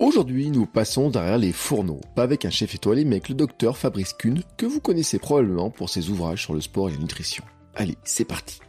Aujourd'hui, nous passons derrière les fourneaux, pas avec un chef étoilé, mais avec le docteur Fabrice Kuhn, que vous connaissez probablement pour ses ouvrages sur le sport et la nutrition. Allez, c'est parti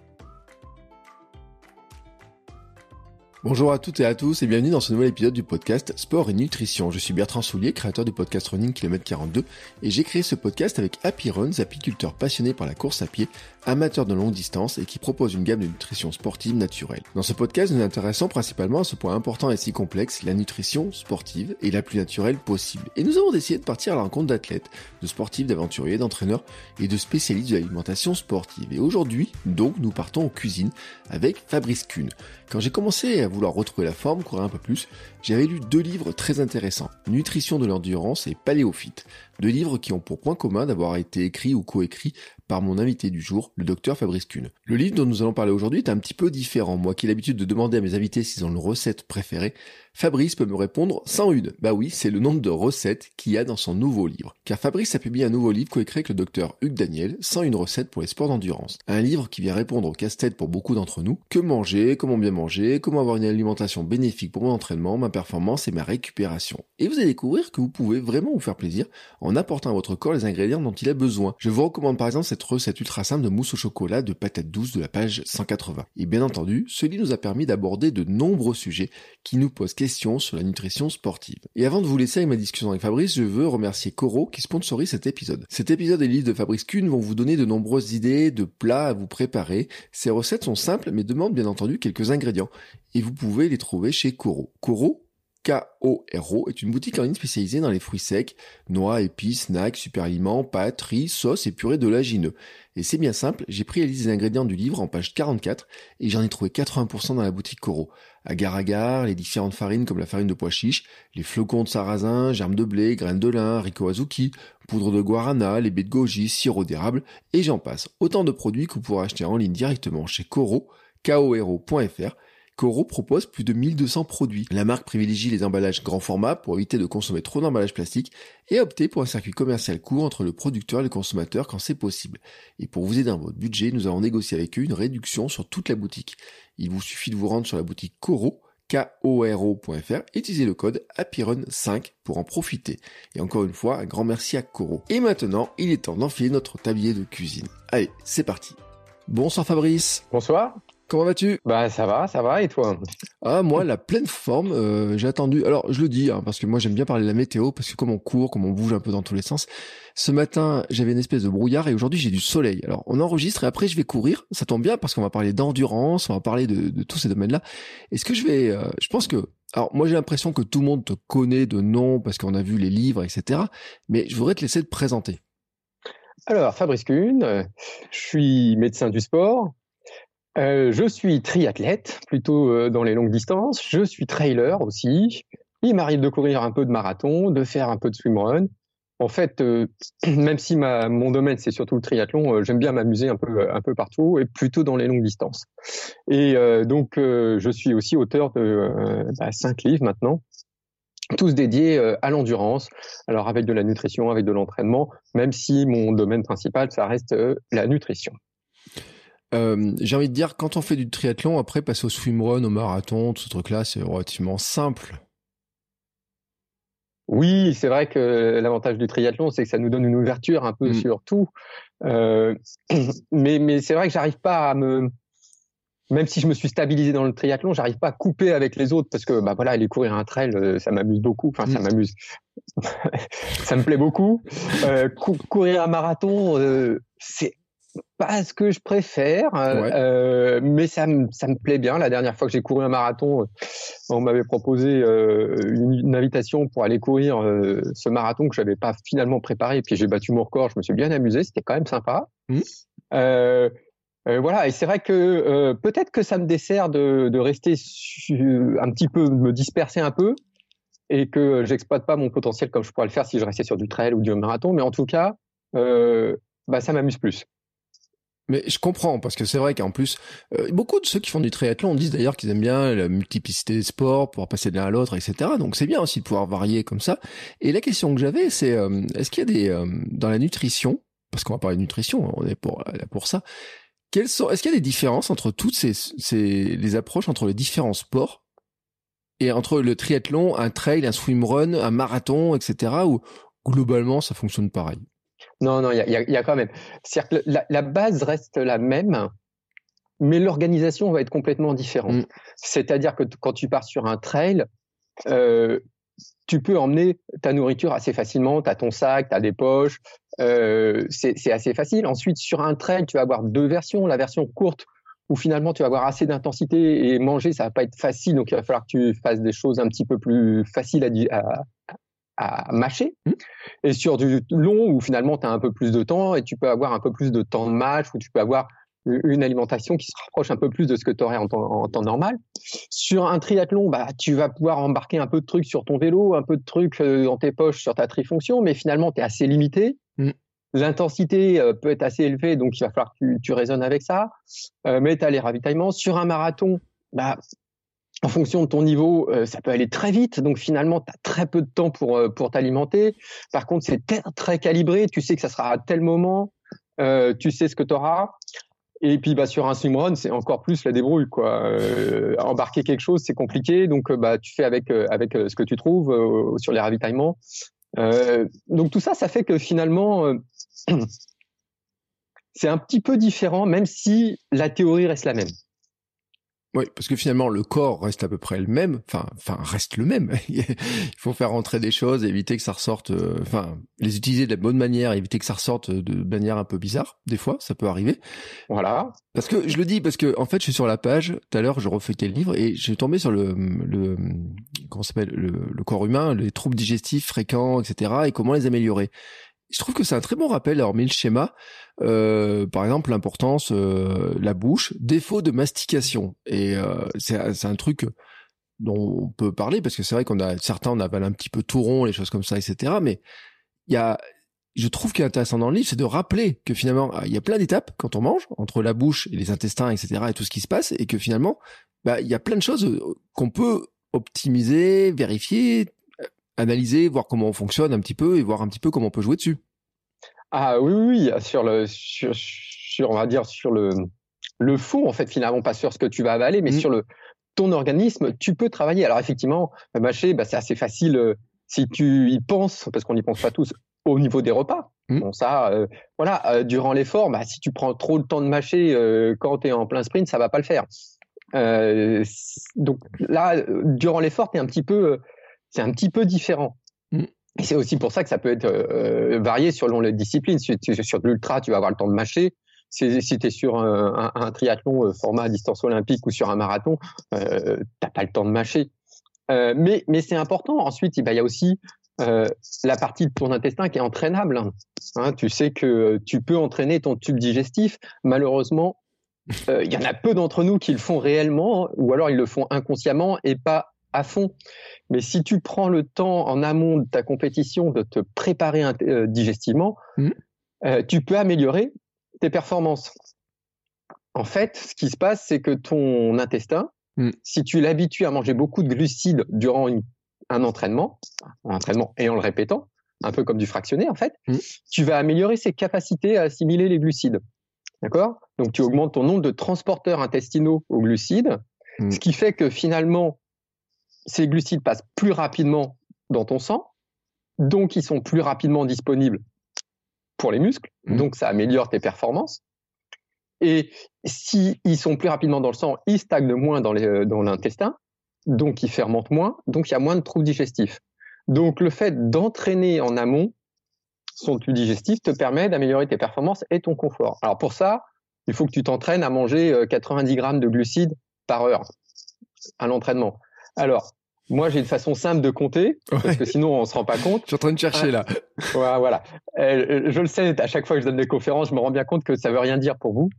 Bonjour à toutes et à tous et bienvenue dans ce nouvel épisode du podcast Sport et Nutrition. Je suis Bertrand Soulier, créateur du podcast Running Km 42 et j'ai créé ce podcast avec Happy Runs, apiculteur passionné par la course à pied, amateur de longue distance et qui propose une gamme de nutrition sportive naturelle. Dans ce podcast, nous nous intéressons principalement à ce point important et si complexe, la nutrition sportive et la plus naturelle possible. Et nous avons décidé de partir à la rencontre d'athlètes, de sportifs, d'aventuriers, d'entraîneurs et de spécialistes de l'alimentation sportive. Et aujourd'hui, donc, nous partons en cuisine avec Fabrice Kuhn. Quand j'ai commencé à vouloir retrouver la forme, courir un peu plus, j'avais lu deux livres très intéressants, Nutrition de l'endurance et Paléophyte, deux livres qui ont pour point commun d'avoir été écrits ou coécrits par mon invité du jour, le docteur Fabrice Kuhn. Le livre dont nous allons parler aujourd'hui est un petit peu différent. Moi qui ai l'habitude de demander à mes invités s'ils ont une recette préférée, Fabrice peut me répondre sans une. Bah oui, c'est le nombre de recettes qu'il y a dans son nouveau livre. Car Fabrice a publié un nouveau livre coécrit avec le docteur Hugues Daniel, sans une recette pour les sports d'endurance. Un livre qui vient répondre au casse-tête pour beaucoup d'entre nous. Que manger, comment bien manger, comment avoir une alimentation bénéfique pour mon entraînement, ma performance et ma récupération. Et vous allez découvrir que vous pouvez vraiment vous faire plaisir en apportant à votre corps les ingrédients dont il a besoin. Je vous recommande par exemple cette recette ultra simple de mousse au chocolat de patates douces de la page 180. Et bien entendu, ce livre nous a permis d'aborder de nombreux sujets qui nous posent sur la nutrition sportive. Et avant de vous laisser avec ma discussion avec Fabrice, je veux remercier Coro qui sponsorise cet épisode. Cet épisode et le de Fabrice Kuhn vont vous donner de nombreuses idées de plats à vous préparer. Ces recettes sont simples mais demandent bien entendu quelques ingrédients. Et vous pouvez les trouver chez Coro. Coro, K-O-R-O est une boutique en ligne spécialisée dans les fruits secs, noix, épices, snacks, super aliments, pâtes, riz, sauces et purées d'oléagineux. Et c'est bien simple, j'ai pris la liste des ingrédients du livre en page 44 et j'en ai trouvé 80% dans la boutique Coro. Agar-agar, les différentes farines comme la farine de pois chiche, les flocons de sarrasin, germes de blé, graines de lin, haricot azuki, poudre de guarana, les baies de goji, sirop d'érable, et j'en passe. Autant de produits que vous pourrez acheter en ligne directement chez Coro, koro.fr Coro propose plus de 1200 produits. La marque privilégie les emballages grand format pour éviter de consommer trop d'emballages plastiques et opté pour un circuit commercial court entre le producteur et le consommateur quand c'est possible. Et pour vous aider dans votre budget, nous avons négocié avec eux une réduction sur toute la boutique. Il vous suffit de vous rendre sur la boutique Coro, K-O-R-O.fr et utiliser le code HAPPYRUN5 pour en profiter. Et encore une fois, un grand merci à Coro. Et maintenant, il est temps d'enfiler notre tablier de cuisine. Allez, c'est parti. Bonsoir Fabrice. Bonsoir. Comment vas-tu? Bah ça va, ça va et toi? Ah moi la pleine forme. Euh, j'ai attendu. Alors je le dis hein, parce que moi j'aime bien parler de la météo parce que comme on court, comme on bouge un peu dans tous les sens. Ce matin j'avais une espèce de brouillard et aujourd'hui j'ai du soleil. Alors on enregistre et après je vais courir. Ça tombe bien parce qu'on va parler d'endurance, on va parler de, tous ces domaines-là. Est-ce que je vais euh, Je pense que alors moi j'ai l'impression que tout le monde te connaît de nom parce qu'on a vu les livres, etc. Mais je voudrais te laisser te présenter. Alors Fabrice Kuhn, je suis médecin du sport. Euh, je suis triathlète, plutôt euh, dans les longues distances. Je suis trailer aussi. Il m'arrive de courir un peu de marathon, de faire un peu de swimrun. En fait, euh, même si mon domaine c'est surtout le triathlon, j'aime bien m'amuser un peu, un peu partout et plutôt dans les longues distances. Et donc, je suis aussi auteur de bah, cinq livres maintenant, tous dédiés à l'endurance. Alors avec de la nutrition, avec de l'entraînement, même si mon domaine principal ça reste la nutrition. Euh, j'ai envie de dire, quand on fait du triathlon, après passer au swimrun, au marathon, tout ce truc-là, c'est relativement simple. Oui, c'est vrai que l'avantage du triathlon, c'est que ça nous donne une ouverture un peu mm. sur tout. Euh, mais mais c'est vrai que j'arrive pas à me, même si je me suis stabilisé dans le triathlon, j'arrive pas à couper avec les autres parce que bah voilà, aller courir un trail, euh, ça m'amuse beaucoup. Enfin, ça mm. m'amuse, ça me plaît beaucoup. Euh, courir un marathon, euh, c'est pas ce que je préfère, euh, mais ça me, ça me plaît bien. La dernière fois que j'ai couru un marathon, euh, on m'avait proposé euh, une, invitation pour aller courir ce marathon que j'avais pas finalement préparé. Et puis j'ai battu mon record, je me suis bien amusé, c'était quand même sympa. Mmh. voilà, et c'est vrai que peut-être que ça me dessert de, de rester un petit peu, de me disperser un peu, et que j'exploite pas mon potentiel comme je pourrais le faire si je restais sur du trail ou du marathon. Mais en tout cas, bah, ça m'amuse plus. Mais je comprends parce que c'est vrai qu'en plus, euh, beaucoup de ceux qui font du triathlon disent d'ailleurs qu'ils aiment bien la multiplicité des sports, pouvoir passer de l'un à l'autre, etc. Donc c'est bien aussi de pouvoir varier comme ça. Et la question que j'avais, c'est euh, est-ce qu'il y a des euh, dans la nutrition, parce qu'on va parler de nutrition, on est pour là pour ça. Sont, est-ce qu'il y a des différences entre toutes ces, ces les approches entre les différents sports et entre le triathlon, un trail, un swimrun, un marathon, etc. Ou globalement, ça fonctionne pareil? Non, non, il y a, y a, quand même. C'est-à-dire que la, la, base reste la même, mais l'organisation va être complètement différente. Mm. C'est-à-dire que quand tu pars sur un trail, euh, tu peux emmener ta nourriture assez facilement. Tu as ton sac, tu as des poches. Euh, c'est assez facile. Ensuite, sur un trail, tu vas avoir deux versions. La version courte, où finalement tu vas avoir assez d'intensité et manger, ça va pas être facile. Donc, il va falloir que tu fasses des choses un petit peu plus faciles à, à, mâcher. Mmh. Et sur du long, où finalement tu as un peu plus de temps et tu peux avoir un peu plus de temps de match, où tu peux avoir une alimentation qui se rapproche un peu plus de ce que tu aurais en temps, normal. Sur un triathlon, bah, tu vas pouvoir embarquer un peu de trucs sur ton vélo, un peu de trucs euh, dans tes poches sur ta trifonction, mais finalement, tu es assez limité. Mmh. L'intensité euh, peut être assez élevée, donc il va falloir que tu, tu raisonnes avec ça. Euh, mais tu as les ravitaillements. Sur un marathon, bah, en fonction de ton niveau, ça peut aller très vite. Donc finalement, tu as très peu de temps pour, pour t'alimenter. Par contre, c'est très, calibré. Tu sais que ça sera à tel moment. tu sais ce que tu auras. Et puis bah sur un swimrun, c'est encore plus la débrouille quoi. Euh, embarquer quelque chose, c'est compliqué, donc euh, bah tu fais avec euh, avec ce que tu trouves sur les ravitaillements. donc tout ça, ça fait que finalement c'est un petit peu différent, même si la théorie reste la même. Oui, parce que finalement le corps reste à peu près le même, enfin, enfin reste le même. Il faut faire rentrer des choses, éviter que ça ressorte, euh, enfin les utiliser de la bonne manière, éviter que ça ressorte de manière un peu bizarre. Des fois, ça peut arriver. Voilà. Parce que je le dis parce que en fait, je suis sur la page. Tout à l'heure, je refeuilletais le livre et j'ai tombé sur le le comment s'appelle le, le corps humain, les troubles digestifs fréquents, etc. et comment les améliorer je trouve que c'est un très bon rappel, alors mis le schéma, euh, par exemple l'importance, euh, la bouche, défaut de mastication. Et euh, c'est un truc dont on peut parler, parce que c'est vrai qu'on a certains, on avale un petit peu tout rond, les choses comme ça, etc. Mais il y a, je trouve qu'il est intéressant dans le livre, c'est de rappeler que finalement, il y a plein d'étapes quand on mange, entre la bouche et les intestins, etc., et tout ce qui se passe, et que finalement, bah, il y a plein de choses qu'on peut optimiser, vérifier, analyser, voir comment on fonctionne un petit peu et voir un petit peu comment on peut jouer dessus. Ah oui, oui, sur le, sur, sur, on va dire sur le, le fond en fait finalement pas sur ce que tu vas avaler, mais mmh. sur le ton organisme, tu peux travailler. Alors effectivement, mâcher, bah, c'est assez facile euh, si tu y penses, parce qu'on n'y pense pas tous, au niveau des repas. Mmh. Bon ça, euh, voilà, euh, durant l'effort, bah, si tu prends trop de temps de mâcher quand tu es en plein sprint, ça va pas le faire. donc là, durant l'effort, tu un petit peu c'est un petit peu différent. Mm. Et c'est aussi pour ça que ça peut être euh, varié selon les disciplines. Si tu es sur l'ultra, tu vas avoir le temps de mâcher. Si, si tu es sur un, un, triathlon euh, format distance olympique ou sur un marathon, euh, t'as pas le temps de mâcher. Euh, mais mais c'est important. Ensuite, il y a aussi euh, la partie de ton intestin qui est entraînable. Hein, tu sais que tu peux entraîner ton tube digestif. Malheureusement, il y en a peu d'entre nous qui le font réellement, ou alors ils le font inconsciemment et pas à fond. Mais si tu prends le temps en amont de ta compétition de te préparer euh, digestivement, mmh. euh, tu peux améliorer tes performances. En fait, ce qui se passe, c'est que ton intestin, mmh. si tu l'habitues à manger beaucoup de glucides durant un entraînement, un entraînement et en le répétant, un peu comme du fractionné en fait, mmh. tu vas améliorer ses capacités à assimiler les glucides. D'accord? Donc tu augmentes ton nombre de transporteurs intestinaux aux glucides, ce qui fait que finalement ces glucides passent plus rapidement dans ton sang, donc ils sont plus rapidement disponibles pour les muscles, mmh. donc ça améliore tes performances. Et s'ils sont plus rapidement dans le sang, ils stagnent moins dans l'intestin, donc ils fermentent moins, donc il y a moins de troubles digestifs. Donc le fait d'entraîner en amont son tube digestif te permet d'améliorer tes performances et ton confort. Alors pour ça, il faut que tu t'entraînes à manger 90 euh, grammes de glucides par heure à l'entraînement. Alors, moi, j'ai une façon simple de compter, parce que sinon, on se rend pas compte. je suis en train de chercher là. voilà, voilà. Euh, je le sais, à chaque fois que je donne des conférences, je me rends bien compte que ça veut rien dire pour vous.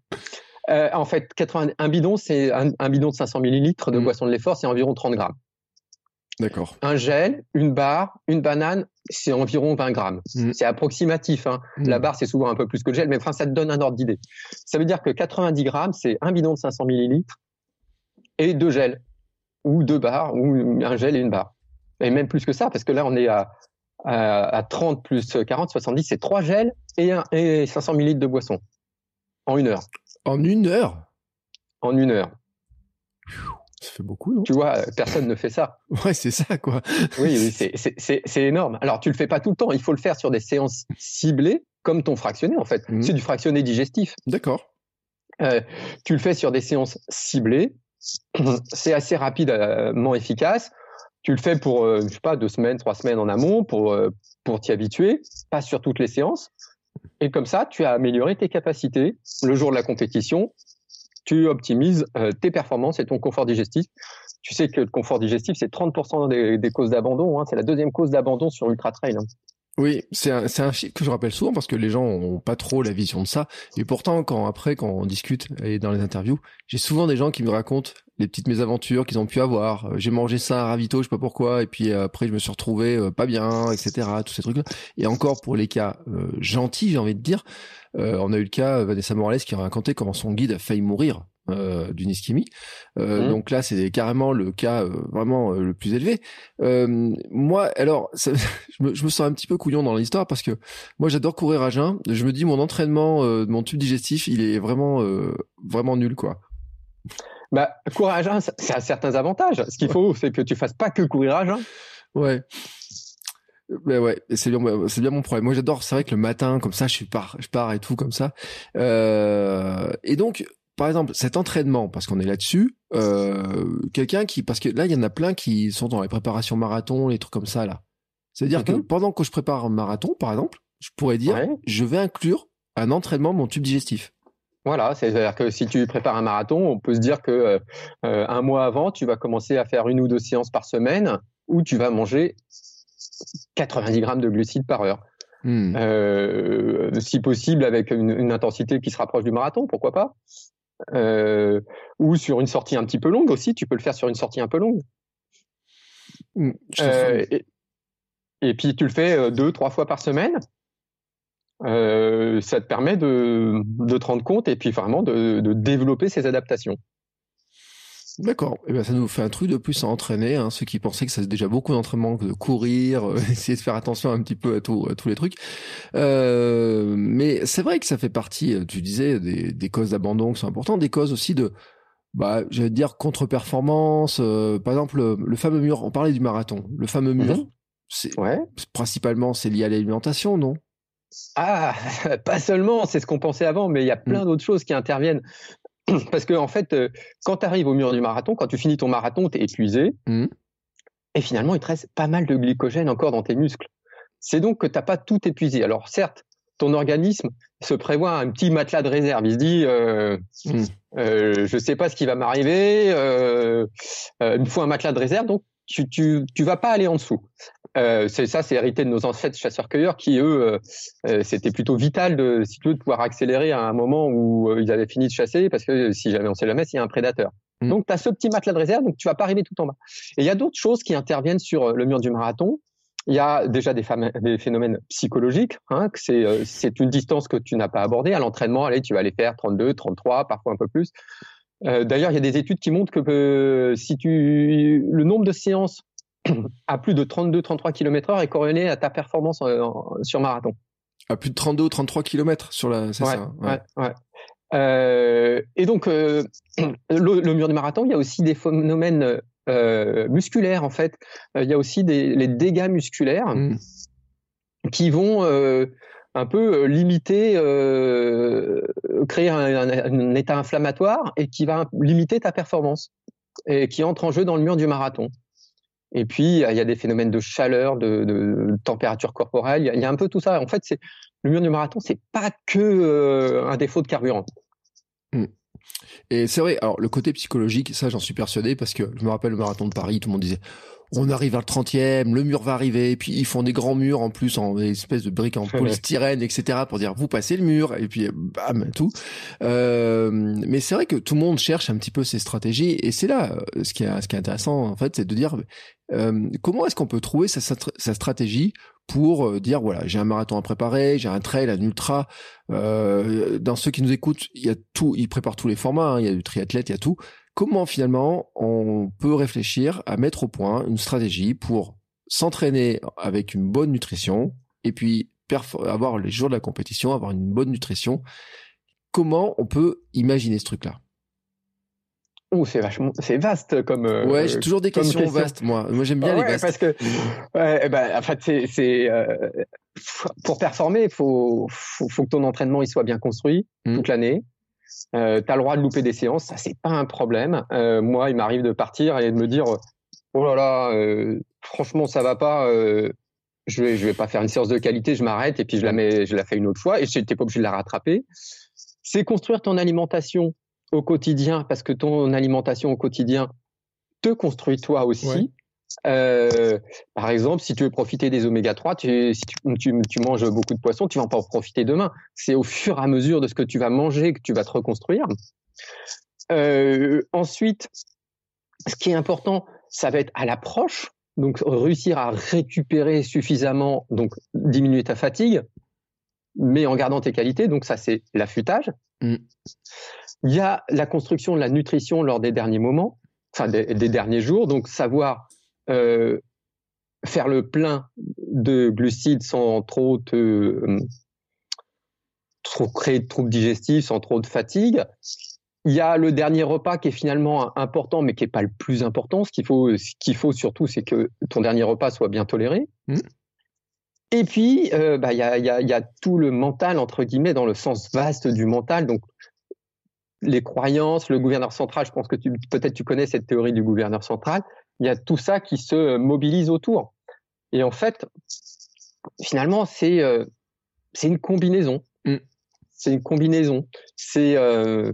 Euh, en fait, 80, un bidon, c'est un, bidon de 500 millilitres de mm. boisson de l'effort, c'est environ 30 grammes. D'accord. Un gel, une barre, une banane, c'est environ 20 grammes. Mm. C'est approximatif. Hein. Mm. La barre, c'est souvent un peu plus que le gel, mais enfin, ça te donne un ordre d'idée. Ça veut dire que 90 grammes, c'est un bidon de 500 millilitres et deux gels ou deux barres, ou un gel et une barre. Et même plus que ça, parce que là, on est à, à, 30 plus 40, 70, c'est trois gels et, un, et 500 millilitres de boisson en une heure. En une heure? En une heure. Ça fait beaucoup, non? Tu vois, personne ne fait ça. Ouais, c'est ça, quoi. oui, oui c'est énorme. Alors, tu le fais pas tout le temps. Il faut le faire sur des séances ciblées, comme ton fractionné, en fait. Mmh. C'est du fractionné digestif. D'accord. Euh, tu le fais sur des séances ciblées. C'est assez rapidement efficace. Tu le fais pour, euh, je sais pas, deux semaines, trois semaines en amont pour, euh, pour t'y habituer, pas sur toutes les séances. Et comme ça, tu as amélioré tes capacités. Le jour de la compétition, tu optimises euh, tes performances et ton confort digestif. Tu sais que le confort digestif, c'est 30% des, causes d'abandon. Hein. C'est la deuxième cause d'abandon sur Ultra Trail. Hein. Oui, c'est un, un chiffre que je rappelle souvent parce que les gens ont pas trop la vision de ça. Et pourtant, quand après, quand on discute et dans les interviews, j'ai souvent des gens qui me racontent les petites mésaventures qu'ils ont pu avoir. Euh, j'ai mangé ça à ravito, je sais pas pourquoi, et puis euh, après je me suis retrouvé euh, pas bien, etc. Tous ces trucs-là. Et encore pour les cas gentils, j'ai envie de dire, on a eu le cas Vanessa Morales qui a raconté comment son guide a failli mourir euh, d'une ischémie. Euh, mmh. Donc là, c'est carrément le cas euh, vraiment le plus élevé. moi, alors, ça, je, me, je, me, sens un petit peu couillon dans l'histoire parce que moi, j'adore courir à jeun. Je me dis, mon entraînement de mon tube digestif, il est vraiment, vraiment nul, quoi. Bah, courir à jeun, ça, a certains avantages. Ce qu'il faut, c'est que tu fasses pas que courir à jeun. Ouais. Ben ouais, c'est bien, c'est bien mon problème. Moi, j'adore. C'est vrai que le matin, comme ça, je pars, je pars et tout comme ça. Euh, et donc, par exemple, cet entraînement, parce qu'on est là-dessus, euh, quelqu'un qui, parce que là, il y en a plein qui sont dans les préparations marathon, les trucs comme ça, là. C'est-à-dire que mhm. pendant que je prépare un marathon, par exemple, je pourrais dire, je vais inclure un entraînement de mon tube digestif. Voilà, c'est-à-dire que si tu prépares un marathon, on peut se dire que euh, euh, un mois avant, tu vas commencer à faire une ou deux séances par semaine où tu vas manger 90 grammes de glucides par heure. Hmm. si possible avec une, une, intensité qui se rapproche du marathon, pourquoi pas euh, ou sur une sortie un petit peu longue aussi. Tu peux le faire sur une sortie un peu longue. Mm, euh, et, puis tu le fais euh, deux, trois fois par semaine. ça te permet de, te rendre compte et puis vraiment de développer ces adaptations. D'accord. Et eh ben ça nous fait un truc de plus à entraîner. Hein. Ceux qui pensaient que ça c'est déjà beaucoup d'entraînement, de courir, euh, essayer de faire attention un petit peu à, tout, tous les trucs. Euh, mais c'est vrai que ça fait partie, euh, tu disais, des, des causes d'abandon qui sont importantes, des causes aussi de, bah, j'allais dire contre-performance. Euh, par exemple, le, fameux mur. On parlait du marathon. Le fameux mur. Mhm. C'est ouais. principalement c'est lié à l'alimentation, non? Ah, pas seulement, c'est ce qu'on pensait avant, mais il y a plein mm. d'autres choses qui interviennent. Parce que en fait, euh, quand tu arrives au mur du marathon, quand tu finis ton marathon, tu es épuisé. Mmh. Et finalement, il te reste pas mal de glycogène encore dans tes muscles. C'est donc que tu n'as pas tout épuisé. Alors certes, ton organisme se prévoit un petit matelas de réserve. Il se dit, euh, mmh. euh, je sais pas ce qui va m'arriver. Euh, il me faut un matelas de réserve, donc tu, tu, tu vas pas aller en dessous. Euh, c'est ça, c'est hérité de nos ancêtres chasseurs-cueilleurs qui eux, euh, euh, c'était plutôt vital de, si tu veux, de pouvoir accélérer à un moment où ils avaient fini de chasser, parce que si jamais on sait jamais, il y a un prédateur. Mm. Donc tu as ce petit matelas de réserve, donc tu vas pas arriver tout en bas. Et il y a d'autres choses qui interviennent sur le mur du marathon. Il y a déjà des, des phénomènes psychologiques, hein, que c'est c'est une distance que tu n'as pas abordée. À l'entraînement, allez, tu vas aller faire 32, 33, parfois un peu plus. D'ailleurs, il y a des études qui montrent que si tu le nombre de séances à plus de 32-33 km heure est corrélé à ta performance sur marathon. À plus de 32 ou 33 km sur la, c'est ça. Ouais, ouais. Euh, et donc, euh, le, mur du marathon, il y a aussi des phénomènes euh, musculaires en fait. Il y a aussi des les dégâts musculaires mmh. qui vont un peu limiter, créer un, état inflammatoire et qui va limiter ta performance et qui entre en jeu dans le mur du marathon. Et puis, il y a des phénomènes de chaleur, de, température corporelle. Il y, a, un peu tout ça. En fait, c'est le mur du marathon, c'est pas que euh, un défaut de carburant. Hmm. Et c'est vrai, alors le côté psychologique, ça j'en suis persuadé parce que je me rappelle le marathon de Paris, tout le monde disait on arrive à le 30e, le mur va arriver, et puis ils font des grands murs en plus en espèce de briques en polystyrène, etc. pour dire vous passez le mur, et puis bam, tout. Euh, mais c'est vrai que tout le monde cherche un petit peu ces stratégies, et c'est là euh, ce qui est, ce qui est intéressant en fait, c'est de dire euh, comment est-ce qu'on peut trouver sa, sa stratégie pour euh, dire voilà j'ai un marathon à préparer, j'ai un trail, un ultra. Euh, dans ceux qui nous écoutent, il y a tout, ils préparent tous les formats, hein, il y a du triathlète, il y a tout. Comment finalement on peut réfléchir à mettre au point une stratégie pour s'entraîner avec une bonne nutrition et puis avoir les jours de la compétition, avoir une bonne nutrition. Comment on peut imaginer ce truc-là? Oh, c'est vachement, c'est vaste comme. Euh, ouais, j'ai toujours des questions vastes, moi. Moi, j'aime bien les vastes. Parce que, ouais, ben, en fait, c'est, c'est euh, pour performer, il faut, faut, faut, que ton entraînement il soit bien construit mm. toute l'année. Euh, tu as le droit de louper des séances, ça c'est pas un problème. Euh, moi, il m'arrive de partir et de me dire, oh là là, euh, franchement, ça va pas. Euh, je vais, je vais pas faire une séance de qualité, je m'arrête et puis je la mets, je la fais une autre fois et je pas obligé de la rattraper. C'est construire ton alimentation au quotidien, parce que ton alimentation au quotidien te construit toi aussi. Euh, par exemple, si tu veux profiter des oméga 3, tu, si tu, tu, manges beaucoup de poissons, tu vas pas en profiter demain. C'est au fur et à mesure de ce que tu vas manger que tu vas te reconstruire. Euh, ensuite, ce qui est important, ça va être à l'approche. Donc, réussir à récupérer suffisamment, donc diminuer ta fatigue, mais en gardant tes qualités. Donc, ça, c'est l'affûtage. Mm. Il y a la construction de la nutrition lors des derniers moments, enfin des, derniers jours, donc savoir euh, faire le plein de glucides sans trop te trop créer de troubles digestifs, sans trop de fatigue. Il y a le dernier repas qui est finalement important, mais qui est pas le plus important. Ce qu'il faut, ce qu'il faut surtout, c'est que ton dernier repas soit bien toléré. Mmh. Et puis, euh, bah, il y, a, tout le mental entre guillemets dans le sens vaste du mental. Donc, les croyances, le gouverneur central, je pense que peut-être tu connais cette théorie du gouverneur central, il y a tout ça qui se mobilise autour. Et en fait, finalement, c'est euh, c'est une combinaison. Mm. C'est une combinaison. C'est euh,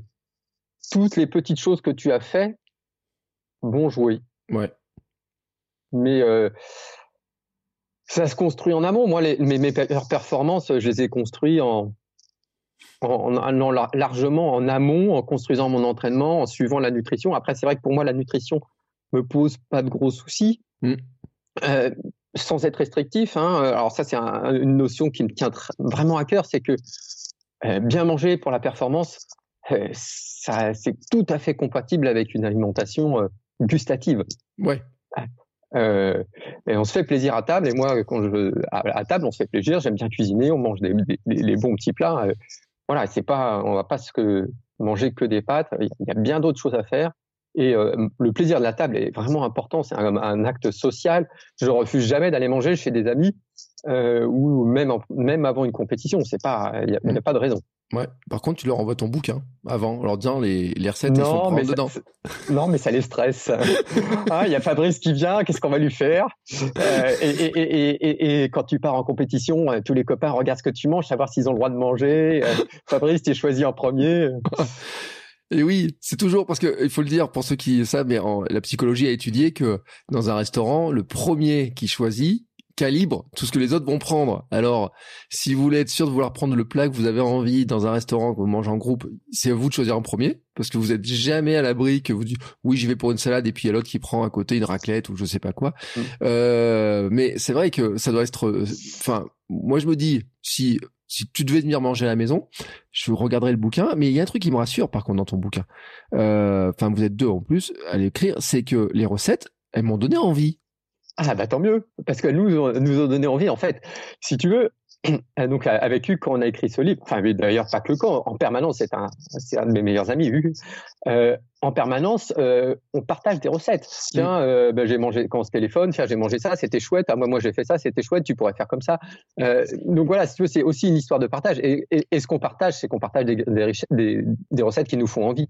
toutes les petites choses que tu as fait vont jouer. Ouais. Mais euh, ça se construit en amont. Moi, les, mes, mes performances, je les ai construits en en, allant largement en amont, en construisant mon entraînement, en suivant la nutrition. Après, c'est vrai que pour moi, la nutrition me pose pas de gros soucis. Mm. Euh, sans être restrictif, hein. alors ça c'est une notion qui me tient vraiment à cœur, c'est que euh, bien manger pour la performance, euh, ça c'est tout à fait compatible avec une alimentation gustative. Ouais. et on se fait plaisir à table. Et moi, quand je à, table, on se fait plaisir. J'aime bien cuisiner. On mange des, les bons petits plats voilà, c'est pas, on va pas se que manger que des pâtes. Il y a bien d'autres choses à faire. Et euh, le plaisir de la table est vraiment important. C'est un, acte social. Je refuse jamais d'aller manger chez des amis euh, ou même même avant une compétition. C'est pas, il n'y a, pas de raison. Ouais. Par contre, tu leur envoies ton bouquin avant, en leur disant les, les recettes, non, sont mais dedans. non, mais ça les stresse. Ah, il y a Fabrice qui vient, qu'est-ce qu'on va lui faire? Euh, et, et, et, et, quand tu pars en compétition, tous les copains regardent ce que tu manges, savoir s'ils ont le droit de manger. Fabrice, tu es choisi en premier. Et oui, c'est toujours parce que il faut le dire pour ceux qui savent, mais en, la psychologie a étudié que dans un restaurant, le premier qui choisit, calibre tout ce que les autres vont prendre. Alors, si vous voulez être sûr de vouloir prendre le plat que vous avez envie dans un restaurant que vous mangez en groupe, c'est à vous de choisir en premier parce que vous êtes jamais à l'abri que vous dites oui j'y vais pour une salade et puis il y a l'autre qui prend à côté une raclette ou je sais pas quoi. Mm. Euh, mais c'est vrai que ça doit être. Euh, enfin, moi je me dis si si tu devais venir manger à la maison, je regarderai le bouquin. Mais il y a un truc qui me rassure, par contre, dans ton bouquin. Euh, enfin, vous êtes deux en plus à l'écrire, c'est que les recettes, elles m'ont donné envie. Ah bah tant mieux, parce que nous nous ont donné envie. En fait, si tu veux, donc avec Hugues quand on a écrit ce livre, enfin d'ailleurs pas que quand, en permanence, c'est un, c'est un de mes meilleurs amis, Hugues. Euh, en permanence, euh, on partage des recettes. Tiens, euh, ben, j'ai mangé quand on se téléphone, tiens, j'ai mangé ça, c'était chouette. Ah, moi, moi, j'ai fait ça, c'était chouette. Tu pourrais faire comme ça. Euh, donc voilà, c'est aussi une histoire de partage. Et, et, et ce qu'on partage, c'est qu'on partage des, des, des, des, recettes qui nous font envie.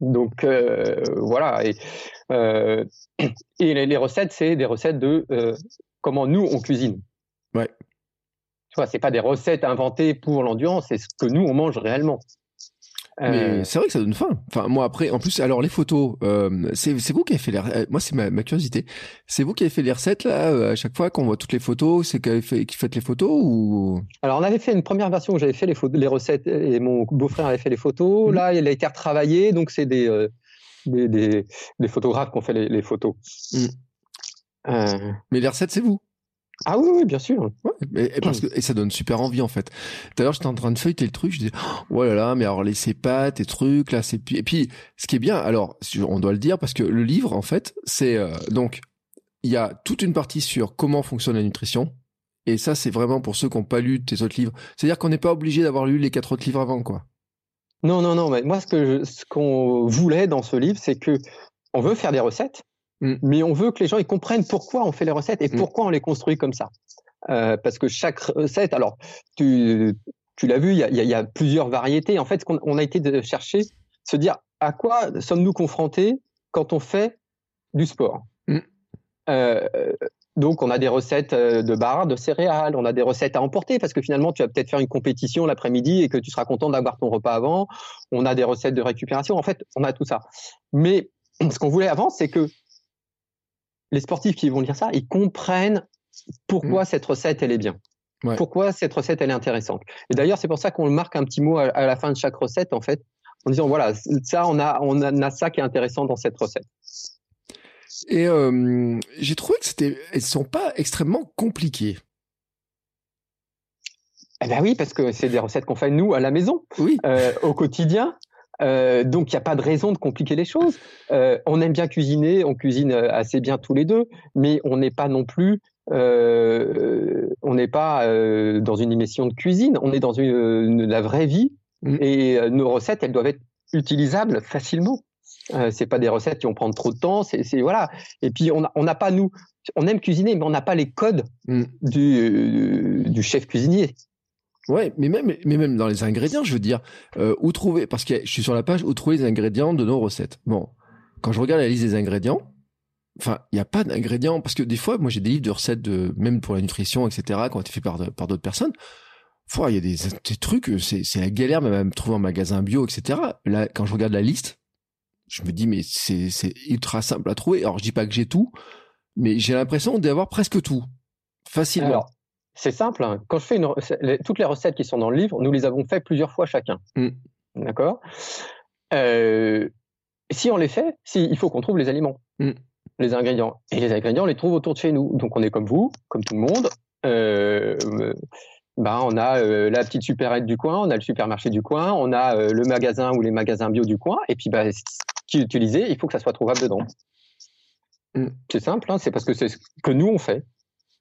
Donc euh, voilà. Et, euh, et les, recettes, c'est des recettes de euh, comment nous on cuisine. Ouais. Tu vois, c'est pas des recettes inventées pour l'endurance, c'est ce que nous on mange réellement. Mais euh, c'est vrai que ça donne faim. Enfin, moi après, en plus, alors les photos, euh, c'est vous qui avez fait les. Euh, moi, c'est ma, ma, curiosité. C'est vous qui avez fait les recettes là à chaque fois qu'on voit toutes les photos. C'est qui fait qui faites les photos ou? Alors on avait fait une première version où j'avais fait les recettes et mon beau-frère avait fait les photos. Mhm. Là, il a été retravaillé, donc c'est des, des, des, des photographes qui ont fait les, les photos. Mhm. Mais les recettes, c'est vous? Ah oui, oui, bien sûr. Ouais, et, parce que, et ça donne super envie en fait. D'ailleurs, j'étais en train de feuilleter le truc, je disais, oh là là, mais alors les cépates, les trucs, là, c'est et puis ce qui est bien, alors on doit le dire parce que le livre en fait, c'est euh, donc il y a toute une partie sur comment fonctionne la nutrition. Et ça, c'est vraiment pour ceux qui n'ont pas lu tes autres livres. C'est-à-dire qu'on n'est pas obligé d'avoir lu les quatre autres livres avant, quoi. Non, non, non. Mais moi, ce que ce qu'on voulait dans ce livre, c'est que on veut faire des recettes. Mais on veut que les gens ils comprennent pourquoi on fait les recettes et mm. pourquoi on les construit comme ça. Euh, parce que chaque recette, alors tu, tu l'as vu, il y a, y a, plusieurs variétés. En fait, ce qu'on on a été de chercher, se dire à quoi sommes-nous confrontés quand on fait du sport? Mm. Euh, donc, on a des recettes euh, de barres, de céréales, on a des recettes à emporter parce que finalement, tu vas peut-être faire une compétition l'après-midi et que tu seras content d'avoir ton repas avant. On a des recettes de récupération. En fait, on a tout ça. Mais ce qu'on voulait avant, c'est que les sportifs qui vont lire ça, ils comprennent pourquoi mm. cette recette, elle est bien. Pourquoi cette recette, elle est intéressante. Et d'ailleurs, c'est pour ça qu'on marque un petit mot à, la fin de chaque recette, en fait, en disant, voilà, ça, on a, on a ça qui est intéressant dans cette recette. Et euh, j'ai trouvé que c'était, elles sont pas extrêmement compliquées. Eh ben oui, parce que c'est des recettes qu'on fait nous à la maison, oui. Euh, au quotidien. Euh, donc il n'y a pas de raison de compliquer les choses. on aime bien cuisiner, on cuisine assez bien tous les deux, mais on n'est pas non plus, on n'est pas dans une émission de cuisine, on est dans une, la vraie vie mm. et nos recettes elles doivent être utilisables facilement. Euh, c'est pas des recettes qui vont prendre trop de temps. C'est voilà. Et puis on n'a pas nous, on aime cuisiner, mais on n'a pas les codes mm. du, du chef cuisinier. Ouais, mais même, mais même dans les ingrédients, je veux dire, euh, où trouver, parce que je suis sur la page, où trouver les ingrédients de nos recettes. Bon, quand je regarde la liste des ingrédients, enfin, il n'y a pas d'ingrédients, parce que des fois, moi j'ai des livres de recettes, de, même pour la nutrition, etc., qui ont été faits par, par d'autres personnes. Il y a des, des trucs, c'est la galère, même trouver en magasin bio, etc. Là, quand je regarde la liste, je me dis mais c'est ultra simple à trouver. Alors je dis pas que j'ai tout, mais j'ai l'impression d'avoir presque tout facilement. C'est simple. Hein. Quand je fais une, toutes les recettes qui sont dans le livre, nous les avons fait plusieurs fois chacun. Mm. D'accord? Euh, si on les fait, si, il faut qu'on trouve les aliments, mm. les ingrédients. Et les ingrédients, on les trouve autour de chez nous. Donc on est comme vous, comme tout le monde. Euh, bah, on a euh, la petite supérette du coin, on a le supermarché du coin, on a le magasin ou les magasins bio du coin, et puis bah, qui est utilisé, il faut que ça soit trouvable dedans. Mm. C'est simple, hein, c'est parce que c'est ce que nous on fait.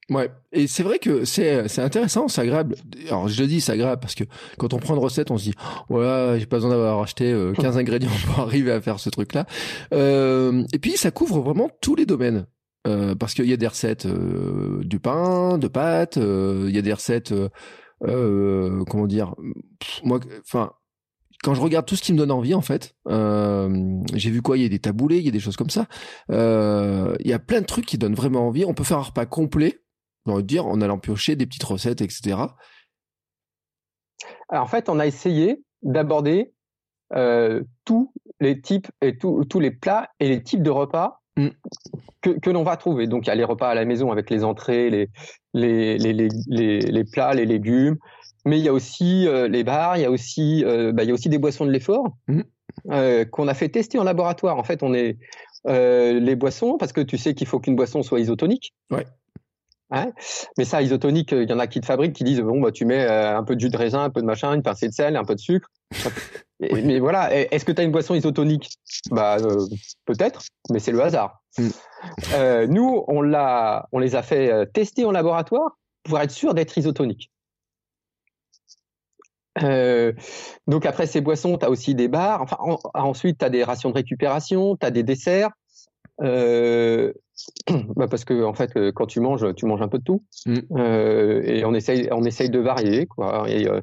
Ouais, et c'est vrai que c'est c'est intéressant, c'est agréable. Alors je le dis, c'est agréable parce que quand on prend une recette, on se dit voilà, j'ai pas besoin d'avoir acheté 15 euh, ingrédients pour arriver à faire ce truc-là. Euh, et puis ça couvre vraiment tous les domaines. Euh, parce qu'il y a des recettes euh, du pain, de pâtes, euh, il y a des recettes, comment dire, moi, enfin, quand je regarde tout ce qui me donne envie, en fait, euh, j'ai vu quoi? Il y a des taboulés, il y a des choses comme ça. Euh, il y a plein de trucs qui donnent vraiment envie. On peut faire un repas complet, j'ai envie de dire, en allant piocher des petites recettes, etc. Alors, en fait, on a essayé d'aborder euh, tous les types et tous les plats et les types de repas mm. que, que l'on va trouver. Donc, il y a les repas à la maison avec les entrées, les, les, les, les, les plats, les légumes, mais il y a aussi euh, les bars, il y a aussi, euh, bah, il y a aussi des boissons de l'effort euh, qu'on a fait tester en laboratoire. En fait, on est les boissons parce que tu sais qu'il faut qu'une boisson soit isotonique. Ouais. Hein mais ça, isotonique, il y en a qui te fabriquent, qui disent bon bah tu mets un peu de jus de raisin, un peu de machin, une pincée de sel, un peu de sucre. Mais voilà, est-ce que tu as une boisson isotonique? Bah peut-être, mais c'est le hasard. Mmh. nous, on l'a, on les a fait tester en laboratoire pour être sûr d'être isotonique. Euh, donc après ces boissons, tu as aussi des bars. Enfin, ensuite, tu as des rations de récupération, tu as des desserts. Euh, bah parce que en fait, euh, quand tu manges, tu manges un peu de tout. Mm. Euh, et on essaye, on essaye de varier, quoi. Et, euh,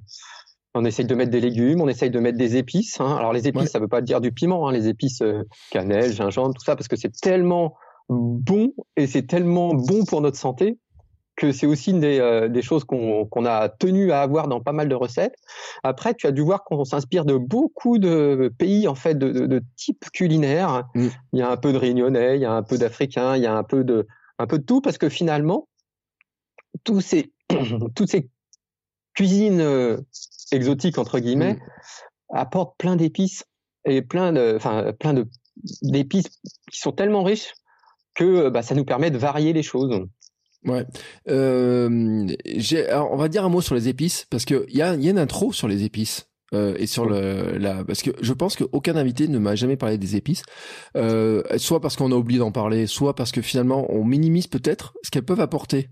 on essaye de mettre des légumes, on essaye de mettre des épices. Hein. Alors les épices, ça veut pas dire du piment, hein. les épices cannelle, gingembre, tout ça, parce que c'est tellement bon et c'est tellement bon pour notre santé que c'est aussi une des, euh, des choses qu'on a tenu à avoir dans pas mal de recettes. Après, tu as dû voir qu'on s'inspire de beaucoup de pays en fait de, de, de type culinaire. Mm. Il y a un peu de réunionnais, il y a un peu d'africain, il y a un peu de un peu de tout parce que finalement tous ces toutes ces cuisines euh, exotiques entre guillemets mm. apportent plein d'épices et plein de enfin plein de d'épices qui sont tellement riches que bah, ça nous permet de varier les choses. Ouais. Euh, on va dire un mot sur les épices parce que il y a, y a une intro sur les épices. Euh, et sur le la parce que je pense qu'aucun invité ne m'a jamais parlé des épices euh, soit parce qu'on a oublié d'en parler soit parce que finalement on minimise peut-être ce qu'elles peuvent apporter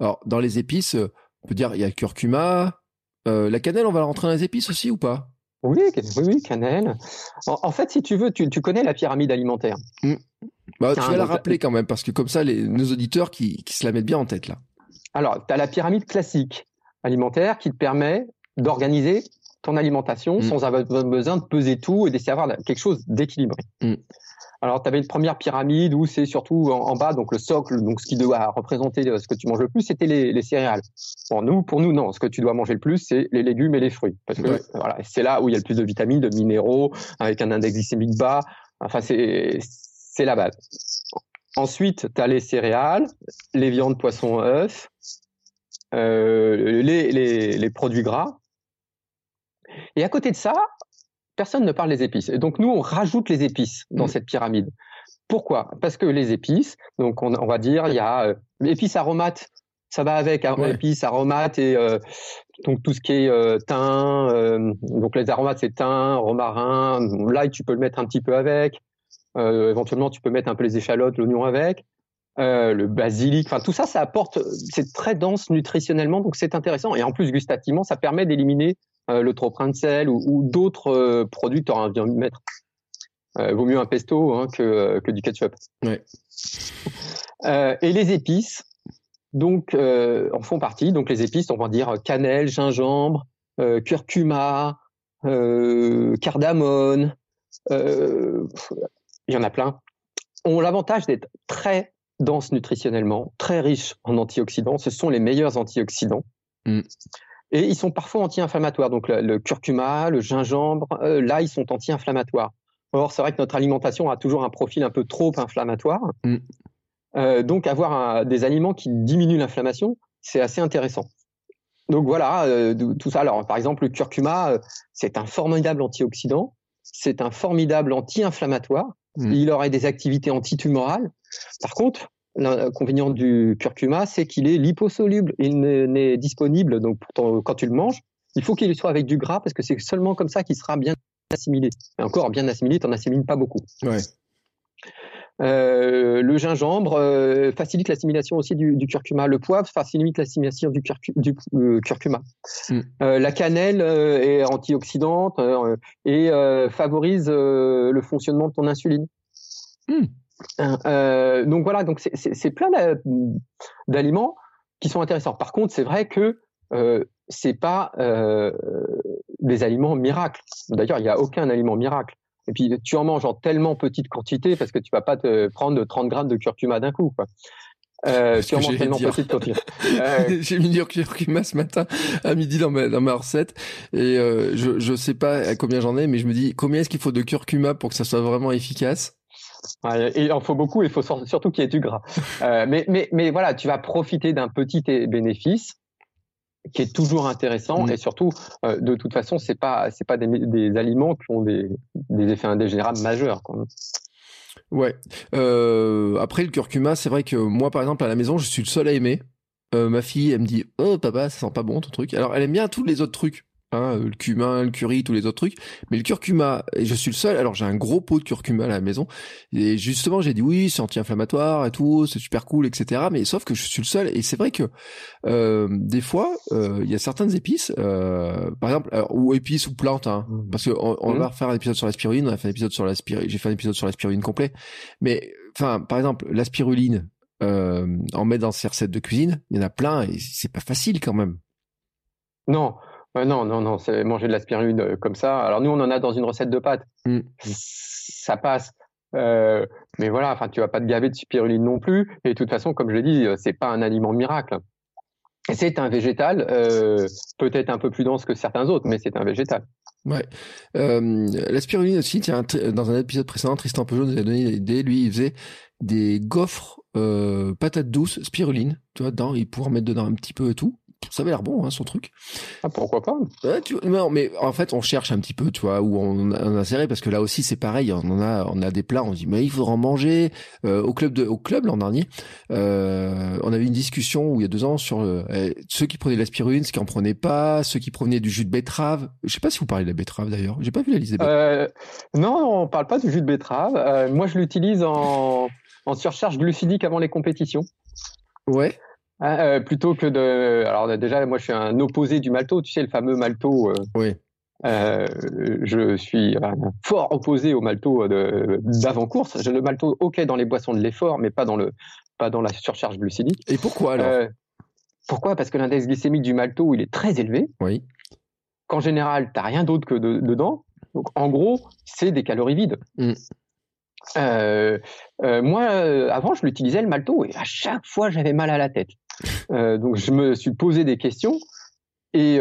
alors dans les épices on peut dire il y a le curcuma la cannelle on va la rentrer dans les épices aussi ou pas? Oui, oui, cannelle. En, fait, si tu veux, tu, connais la pyramide alimentaire. Mm. Bah, tu vas la rappeler quand même, parce que comme ça, les, nos auditeurs qui, se la mettent bien en tête là. Alors, tu as la pyramide classique alimentaire qui te permet d'organiser ton alimentation mm. sans avoir besoin de peser tout et d'essayer d'avoir quelque chose d'équilibré. Mm. Alors, tu avais une première pyramide où c'est surtout en, bas, donc le socle, donc ce qui doit représenter euh, ce que tu manges le plus, c'était les, céréales. Pour nous, pour nous, non. Ce que tu dois manger le plus, c'est les légumes et les fruits, parce que voilà, c'est là où il y a le plus de vitamines, de minéraux, avec un index glycémique bas. Enfin, c'est c'est la base. Ensuite, tu as les céréales, les viandes, poissons, œufs, euh, les, les, les produits gras. Et à côté de ça, personne ne parle des épices. Et donc nous, on rajoute les épices dans mm. cette pyramide. Pourquoi? Parce que les épices, donc on, va dire, il y a euh, épices aromates, ça va avec hein, épices aromates et euh, donc tout ce qui est euh, thym. Donc les aromates, c'est thym, romarin. L'ail, tu peux le mettre un petit peu avec. Éventuellement, tu peux mettre un peu les échalotes, l'oignon avec. le basilic, enfin tout ça, ça apporte, c'est très dense nutritionnellement, donc c'est intéressant. Et en plus, gustativement, ça permet d'éliminer euh, le trop-plein de sel ou, d'autres euh, produits que tu auras envie de mettre. Euh, vaut mieux un pesto hein, que, que, du ketchup. Ouais. et les épices, donc, en font partie. Donc, les épices, on va dire cannelle, gingembre, curcuma, cardamone, il y en a plein, ont l'avantage d'être très denses nutritionnellement, très riches en antioxydants. Ce sont les meilleurs antioxydants. Mm. Et ils sont parfois anti-inflammatoires. Donc le, curcuma, le gingembre, euh, là, ils sont anti-inflammatoires. Or, c'est vrai que notre alimentation a toujours un profil un peu trop inflammatoire. Mm. Euh, donc, avoir des aliments qui diminuent l'inflammation, c'est assez intéressant. Donc voilà, euh, tout ça. Alors, par exemple, le curcuma, c'est un formidable antioxydant, c'est un formidable anti-inflammatoire. Mm. Il aurait des activités antitumorales. Par contre, L'inconvénient du curcuma, c'est qu'il est liposoluble. Il n'est disponible donc quand tu le manges. Il faut qu'il soit avec du gras parce que c'est seulement comme ça qu'il sera bien assimilé. Et encore bien assimilé, tu n'en assimiles pas beaucoup. Euh, le gingembre euh, facilite l'assimilation aussi du, curcuma. Le poivre facilite l'assimilation du, euh, curcuma. Hmm. la cannelle est antioxydante et favorise le fonctionnement de ton insuline. Euh, donc voilà, donc c'est plein d'aliments qui sont intéressants. Par contre, c'est vrai que c'est pas des aliments miracles. D'ailleurs, il n'y a aucun aliment miracle. Et puis, tu en manges en tellement petite quantité parce que tu vas pas te prendre 30 grammes de curcuma d'un coup. Quoi. Euh, tu en manges tellement petite quantité. J'ai mis du curcuma ce matin à midi dans ma, dans ma recette et euh, je je sais pas à combien j'en ai, mais je me dis combien est-ce qu'il faut de curcuma pour que ça soit vraiment efficace? Il en faut beaucoup, il faut surtout qu'il y ait du gras. Euh, mais, mais, mais voilà, tu vas profiter d'un petit bénéfice qui est toujours intéressant mm. et surtout, euh, de toute façon, c'est pas c'est pas des, des, aliments qui ont des, des effets indésirables majeurs. Quoi. Ouais. Euh, après le curcuma, c'est vrai que moi, par exemple, à la maison, je suis le seul à aimer. Euh, ma fille, elle me dit, oh papa, ça sent pas bon ton truc. Alors, elle aime bien tous les autres trucs. Hein, le cumin, le curry, tous les autres trucs. Mais le curcuma, et je suis le seul. Alors j'ai un gros pot de curcuma à la maison. Et justement, j'ai dit oui, c'est anti-inflammatoire et tout, c'est super cool, etc. Mais sauf que je suis le seul. Et c'est vrai que euh, des fois, euh, il y a certaines épices, euh, par exemple, ou épices ou plantes, hein, mmh. parce qu'on on mmh. va refaire un épisode sur la spiruline. On a fait un épisode sur la spiruline. J'ai fait un épisode sur la spiruline complet. Mais enfin, par exemple, la spiruline, euh, en met dans ses recettes de cuisine, il y en a plein et c'est pas facile quand même. Non, non, non, non, c'est manger de la spiruline euh, comme ça. Alors nous, on en a dans une recette de pâtes. Mm. Ça passe. Euh, mais voilà, enfin, tu vas pas te gaver de spiruline non plus. Et de toute façon, comme je l'ai dit, euh, c'est pas un aliment miracle. C'est un végétal, peut-être un peu plus dense que certains autres, mais c'est un végétal. Ouais. la spiruline aussi, tiens, dans un épisode précédent, Tristan Peugeot nous a donné l'idée. Lui, il faisait des gaufres patates douces, spiruline, tu vois, dedans, il pourrait mettre dedans un petit peu et tout ça avait l'air bon, hein, son truc. Ah, pourquoi pas Non, mais en fait, on cherche un petit peu, tu vois, où on, a serré parce que là aussi, c'est pareil. On a, on a des plats. On dit, mais il faudra en manger. Euh, au club de, au club l'an dernier, euh, on avait une discussion où il y a deux ans sur euh, ceux qui prenaient de la ceux qui en prenaient pas, ceux qui prenaient du jus de betterave. Je sais pas si vous parlez de la betterave d'ailleurs. J'ai pas vu la liste des euh, non, on parle pas du jus de betterave. moi, je l'utilise en, en surcharge glucidique avant les compétitions. Ouais. Ah, euh, plutôt que de. Alors déjà, moi, je suis un opposé du malto. Tu sais, le fameux malto. Euh, oui. Euh, je suis fort opposé au malto d'avant-course. J'ai le malto, ok, dans les boissons de l'effort, mais pas dans, le, pas dans la surcharge glucidique. Et pourquoi alors? Pourquoi? Parce que l'index glycémique du malto, il est très élevé. Oui. Qu'en général, tu n'as rien d'autre que dedans. Donc, en gros, c'est des calories vides. Mm. Euh, moi, avant, je l'utilisais le malto et à chaque fois, j'avais mal à la tête. Donc, je me suis posé des questions et,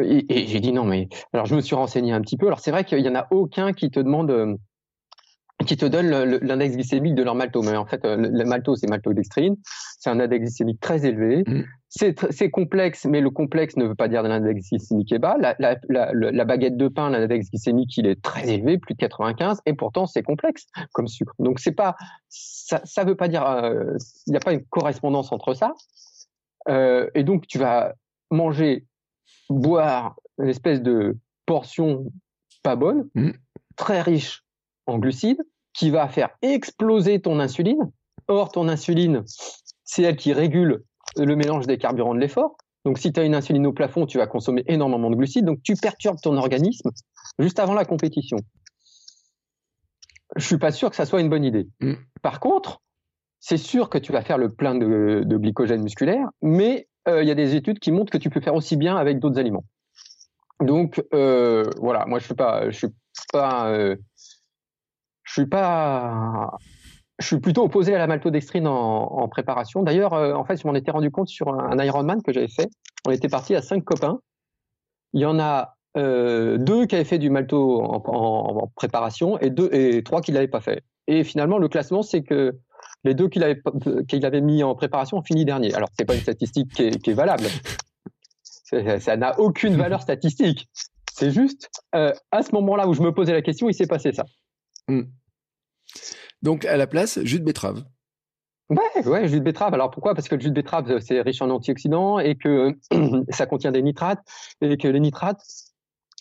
et, j'ai dit non, mais alors je me suis renseigné un petit peu. Alors c'est vrai qu'il y en a aucun qui te demande, euh, qui te donne l'index glycémique de leur malto. Mais en fait, euh, le malto, c'est maltodextrine. C'est un index glycémique très élevé. Mmh. C'est complexe, mais le complexe ne veut pas dire que l'index glycémique est bas. La, la, la, la baguette de pain, l'index glycémique, il est très élevé, plus de 95, et pourtant c'est complexe comme sucre. Donc c'est pas, ça, ça veut pas dire, euh, il n'y a pas une correspondance entre ça. Euh, et donc tu vas manger boire une espèce de portion pas bonne, mmh. très riche en glucides, qui va faire exploser ton insuline. Or, ton insuline, c'est elle qui régule le mélange des carburants de l'effort. Donc, si tu as une insuline au plafond, tu vas consommer énormément de glucides. Donc, tu perturbes ton organisme juste avant la compétition. Je suis pas sûr que ça soit une bonne idée. Mmh. Par contre, c'est sûr que tu vas faire le plein de, de glycogène musculaire, mais euh, il y a des études qui montrent que tu peux faire aussi bien avec d'autres aliments. Donc euh, voilà, moi je suis pas, je suis pas, euh, je suis pas, je suis plutôt opposé à la maltodextrine en, en préparation. D'ailleurs, en fait, je m'en étais rendu compte sur un, Ironman que j'avais fait. On était parti à cinq copains. Il y en a deux qui avaient fait du malto en, préparation et deux et trois qui l'avaient pas fait. Et finalement, le classement, c'est que les deux qu'il avait, mis en préparation ont fini dernier. Alors, c'est pas une statistique qui est, valable. Ça n'a aucune valeur statistique. C'est juste, euh, à ce moment-là où je me posais la question, il s'est passé ça. Hmm. Donc, à la place, jus de betterave. Ouais, ouais, jus de betterave. Alors pourquoi? Parce que le jus de betterave, c'est riche en antioxydants et que ça contient des nitrates et que les nitrates,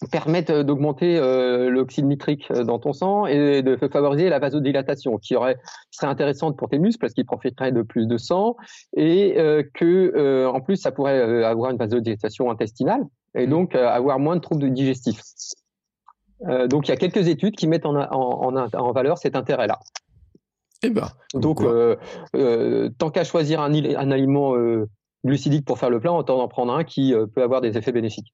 permettent euh, d'augmenter euh, l'oxyde nitrique euh, dans ton sang et de favoriser la vasodilatation, qui aurait serait intéressante pour tes muscles parce qu'ils profiteraient de plus de sang et que en plus ça pourrait avoir une vasodilatation intestinale et mmh. donc avoir moins de troubles digestifs. donc il y a quelques études qui mettent en, en, en, valeur cet intérêt-là. Eh ben, donc tant qu'à choisir un, un aliment glucidique pour faire le plein, autant en prendre un qui peut avoir des effets bénéfiques.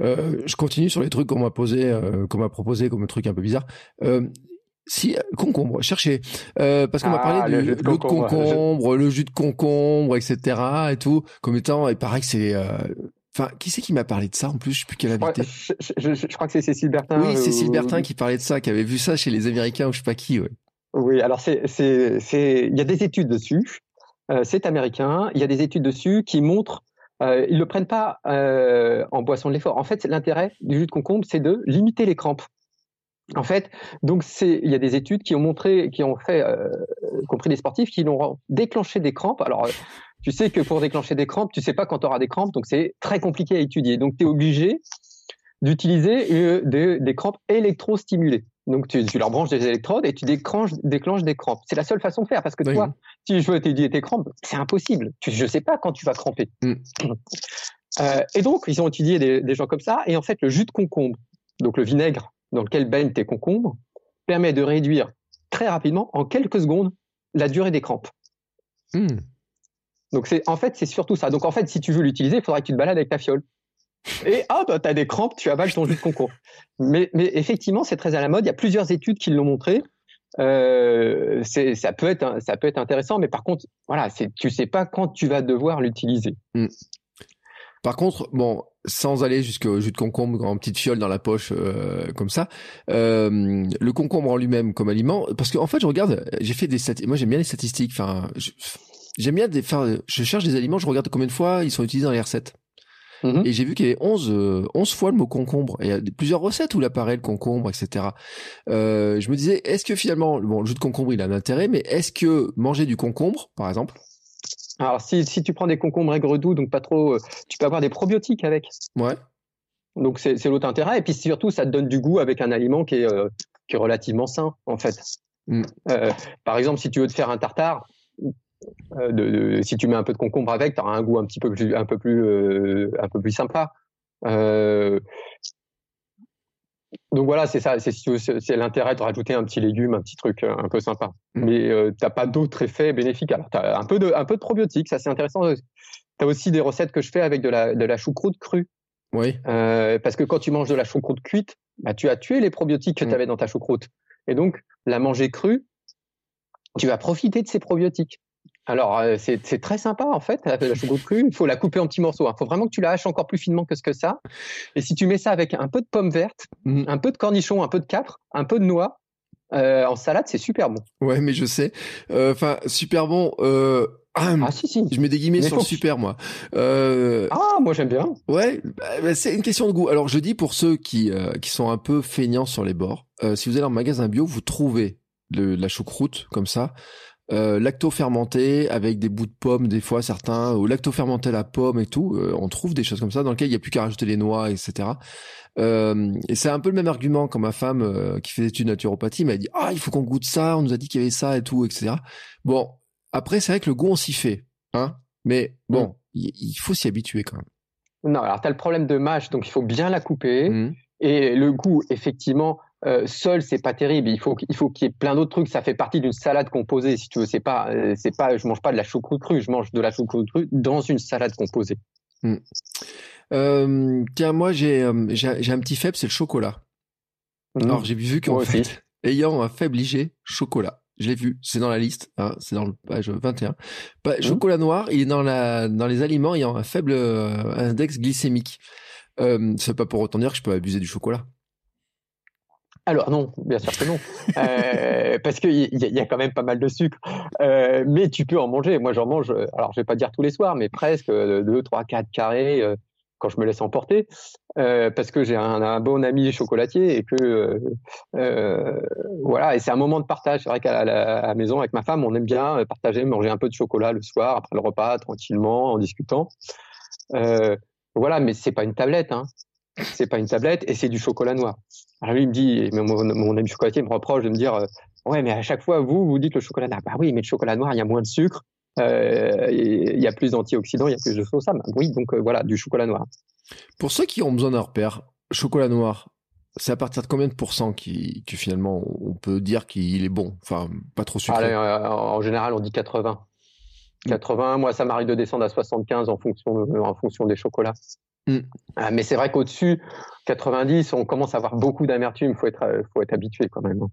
Euh, je continue sur les trucs qu'on m'a posé, euh, qu'on m'a proposé comme un truc un peu bizarre. Euh, si concombre, cherchez parce qu'on m'a parlé ah, de, le, de concombre, le jus de concombre, etc. et tout, comme étant, il paraît que c'est Enfin, qui c'est qui m'a parlé de ça en plus? Je sais plus quelle invité. je, crois que c'est Cécile Bertin. Oui, Cécile Bertin qui parlait de ça, qui avait vu ça chez les Américains ou je sais pas qui. Ouais. Oui, alors c'est il y a des études dessus. c'est américain. Il y a des études dessus qui montrent euh, ils le prennent pas euh, en boisson de l'effort. En fait, l'intérêt du jus de concombre, c'est de limiter les crampes. En fait, donc il y a des études qui ont montré, qui ont fait, euh, compris des sportifs, qui l'ont déclenché des crampes. Alors, tu sais que pour déclencher des crampes, tu sais pas quand tu auras des crampes, donc c'est très compliqué à étudier. Donc, tu es obligé d'utiliser des, des crampes électrostimulées. Donc, tu, tu, leur branches des électrodes et tu déclenches, déclenches des crampes. C'est la seule façon de faire parce que toi, si je veux t'étudier tes crampes, c'est impossible. Tu, je sais pas quand tu vas cramper. Mm. Euh, et donc, ils ont étudié des, des, gens comme ça. Et en fait, le jus de concombre, donc le vinaigre dans lequel baignent tes concombres, permet de réduire très rapidement, en quelques secondes, la durée des crampes. Mm. Donc, c'est, en fait, c'est surtout ça. Donc, en fait, si tu veux l'utiliser, il faudrait que tu te balades avec ta fiole. Et hop, tu as des crampes, tu avales ton jus de concombre. Mais, effectivement, c'est très à la mode. Il y a plusieurs études qui l'ont montré. Euh, ça peut être intéressant, mais par contre, voilà, tu sais pas quand tu vas devoir l'utiliser. Hmm. Par contre, bon, sans aller jusqu'au jus de concombre en petite fiole dans la poche euh, comme ça, euh, le concombre en lui-même comme aliment, parce qu'en en fait, je regarde, j'ai fait des statistiques. Moi, j'aime bien les statistiques. J'aime bien je cherche des aliments, je regarde combien de fois ils sont utilisés dans les recettes. Mhm. Et j'ai vu qu'il y avait 11, 11 euh, fois le mot concombre. Et il y a plusieurs recettes où il apparaît le concombre, etc. Euh, je me disais, est-ce que finalement, bon, le jus de concombre, il a un intérêt, mais est-ce que manger du concombre, par exemple Alors, si, si tu prends des concombres aigre doux, donc pas trop, euh, tu peux avoir des probiotiques avec. Ouais. Donc c'est l'autre intérêt. Et puis surtout, ça te donne du goût avec un aliment qui est, qui est relativement sain, en fait. Mm. par exemple, si tu veux te faire un tartare, euh, de, si tu mets un peu de concombre avec, tu auras un goût un petit peu plus, un peu plus, euh, un peu plus sympa. donc voilà, c'est ça, c'est l'intérêt de rajouter un petit légume, un petit truc un peu sympa. Mm. Mais tu t'as pas d'autres effets bénéfiques. Alors t'as un peu de un peu de probiotiques, ça c'est intéressant. T'as aussi des recettes que je fais avec de la de la choucroute crue. Oui. parce que quand tu manges de la choucroute cuite, bah, tu as tué les probiotiques que mm. tu avais dans ta choucroute. Et donc, la manger crue, tu vas profiter de ces probiotiques. Alors, euh, c'est très sympa en fait, la choucroute crue. Il faut la couper en petits morceaux. Il hein. faut vraiment que tu la haches encore plus finement que ce que ça. Et si tu mets ça avec un peu de pommes vertes, mm. un peu de cornichons, un peu de capre, un peu de noix, euh, en salade, c'est super bon. Ouais, mais je sais. Euh, enfin, super bon. Ah, ah, si, si. Je mets des guillemets sur super, moi. Ah, moi j'aime bien. Ouais, bah, bah, c'est une question de goût. Alors je dis pour ceux qui qui sont un peu feignants sur les bords, si vous allez en magasin bio, vous trouvez la choucroute comme ça euh, lacto-fermenté avec des bouts de pommes des fois certains ou lacto-fermenté à la pomme et tout euh, on trouve des choses comme ça dans lesquelles il n'y a plus qu'à rajouter les noix etc euh, et c'est un peu le même argument quand ma femme qui fait des études de naturopathie m'a dit ah il faut qu'on goûte ça on nous a dit qu'il y avait ça et tout etc bon après c'est vrai que le goût on s'y fait hein mais bon mm. il, faut s'y habituer quand même non alors tu as le problème de mâche donc il faut bien la couper mm. et le goût effectivement euh, seul c'est pas terrible. Il faut il faut qu'il y ait plein d'autres trucs. Ça fait partie d'une salade composée. Si tu veux, c'est pas euh, c'est pas je mange pas de la choucroute crue. Je mange de la choucroute crue dans une salade composée. Hmm. Euh, tiens, moi j'ai j'ai un petit faible, c'est le chocolat. Hmm. Alors j'ai vu qu'en fait, ayant un faible IG, chocolat. Je l'ai vu, c'est dans la liste, hein, c'est dans le page 21. Bah, hmm. Chocolat noir, il est dans la dans les aliments ayant un faible index glycémique. Euh, c'est pas pour autant dire que je peux abuser du chocolat. Alors non, bien sûr que non, euh, parce qu'il y, y, a quand même pas mal de sucre. Euh, mais tu peux en manger. Moi, j'en mange. Alors, je vais pas dire tous les soirs, mais presque 2, 3, 4 carrés euh, quand je me laisse emporter, euh, parce que j'ai un, bon ami chocolatier et que euh, voilà. Et c'est un moment de partage. C'est vrai qu'à la, la, maison avec ma femme, on aime bien partager, manger un peu de chocolat le soir après le repas, tranquillement, en discutant. voilà, mais c'est pas une tablette. Hein c'est pas une tablette et c'est du chocolat noir. Alors lui il me dit, mon, ami chocolatier me reproche de me dire, euh, ouais mais à chaque fois vous vous dites le chocolat noir, bah oui mais le chocolat noir il y a moins de sucre, euh, il y a plus d'antioxydants, il y a plus de choses ça, bah oui donc euh, voilà du chocolat noir. Pour ceux qui ont besoin d'un repère, chocolat noir, c'est à partir de combien de pourcents qui, finalement on peut dire qu'il est bon, enfin pas trop sucré. en général on dit 80. 80, moi ça m'arrive de descendre à 75 en fonction en fonction des chocolats. Mm. Ah, mais c'est vrai qu'au-dessus, 90, on commence à avoir beaucoup d'amertume. Il faut être, euh, faut être habitué quand même. Hein.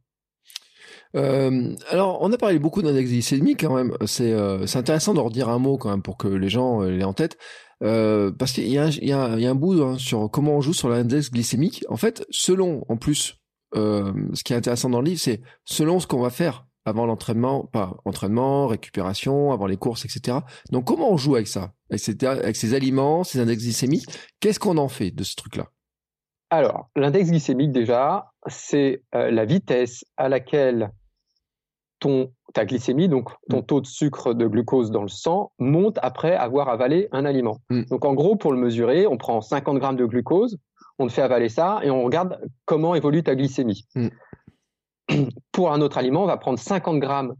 Euh, alors, on a parlé beaucoup d'index glycémique quand même. C'est euh, intéressant de redire un mot quand même pour que les gens l'aient en tête. parce qu'il y, y, y, a un bout hein, sur comment on joue sur l'index glycémique. En fait, selon, en plus, ce qui est intéressant dans le livre, c'est selon ce qu'on va faire avant l'entraînement, pas entraînement, récupération, avant les courses, etc. Donc comment on joue avec ça, avec ces, avec ces aliments, ces index glycémiques Qu'est-ce qu'on en fait de ce truc-là? Alors, l'index glycémique déjà, c'est euh, la vitesse à laquelle ton ta glycémie, donc ton mm. taux de sucre de glucose dans le sang, monte après avoir avalé un aliment. Mm. Donc en gros, pour le mesurer, on prend 50 grammes de glucose, on te fait avaler ça et on regarde comment évolue ta glycémie. Mm pour un autre aliment, on va prendre 50 grammes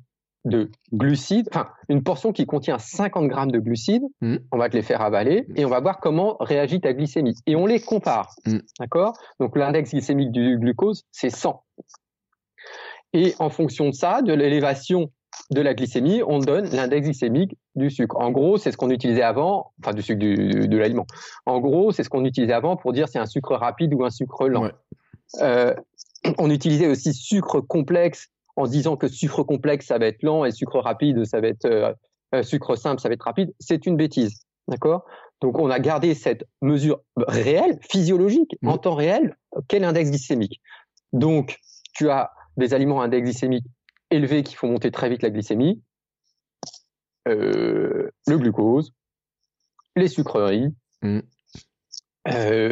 de glucides, enfin une portion qui contient 50 grammes de glucides, mm. on va te les faire avaler et on va voir comment réagit ta glycémie. Et on les compare, mm. d'accord? Donc l'index glycémique du glucose, c'est 100. Et en fonction de ça, de l'élévation de la glycémie, on donne l'index glycémique du sucre. En gros, c'est ce qu'on utilisait avant, enfin du sucre de l'aliment. En gros, c'est ce qu'on utilisait avant pour dire c'est un sucre rapide ou un sucre lent. Euh, on utilisait aussi sucre complexe en disant que sucre complexe, ça va être lent et sucre rapide, ça va être euh, euh, sucre simple, ça va être rapide. C'est une bêtise. D'accord? Donc, on a gardé cette mesure réelle, physiologique, en mmh. temps réel, quel index glycémique? Donc, tu as des aliments à index glycémique élevé qui font monter très vite la glycémie, euh, le glucose, les sucreries, mmh.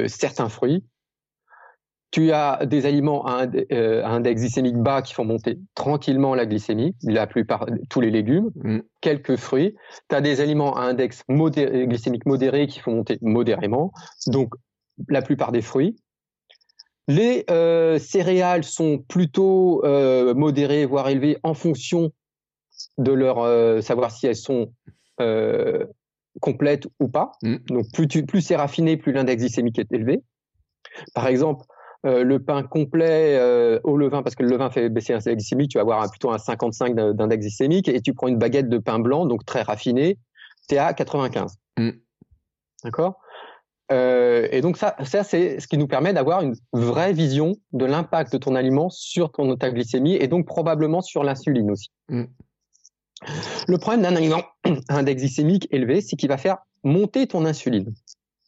certains fruits, tu as des aliments à, euh, index glycémique bas qui font monter tranquillement la glycémie, la plupart, tous les légumes, mm. quelques fruits. Tu as des aliments à index glycémique modéré qui font monter modérément, donc la plupart des fruits. Les euh, céréales sont plutôt euh, modérées, voire élevées, en fonction de leur savoir si elles sont complète ou pas. Mm. Donc plus, tu, plus c'est raffiné, plus l'index glycémique est élevé. Par exemple, euh, le pain complet euh, au levain, parce que le levain fait baisser l'index glycémique, tu vas avoir un, plutôt un 55 d'index glycémique, et tu prends une baguette de pain blanc, donc très raffiné, tu es à 95. Mm. D'accord? Euh, Et donc ça, ça c'est ce qui nous permet d'avoir une vraie vision de l'impact de ton aliment sur ton ta glycémie, et donc probablement sur l'insuline aussi. Mm. Le problème d'un aliment à index glycémique élevé, c'est qu'il va faire monter ton insuline.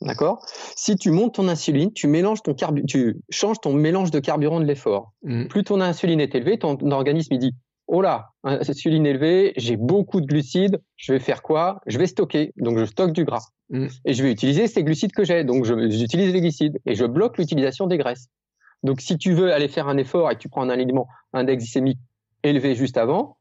D'accord? Si tu montes ton insuline, tu mélanges ton carbu tu changes ton mélange de carburant de l'effort. Mm. Plus ton insuline est élevée, ton organisme il dit "Oh là, insuline élevée, j'ai beaucoup de glucides, je vais faire quoi? Je vais stocker." Donc je stocke du gras. Mm. Et je vais utiliser ces glucides que j'ai. Donc je- j'utilise les glucides et je bloque l'utilisation des graisses. Donc si tu veux aller faire un effort et que tu prends un aliment index glycémique élevé juste avant,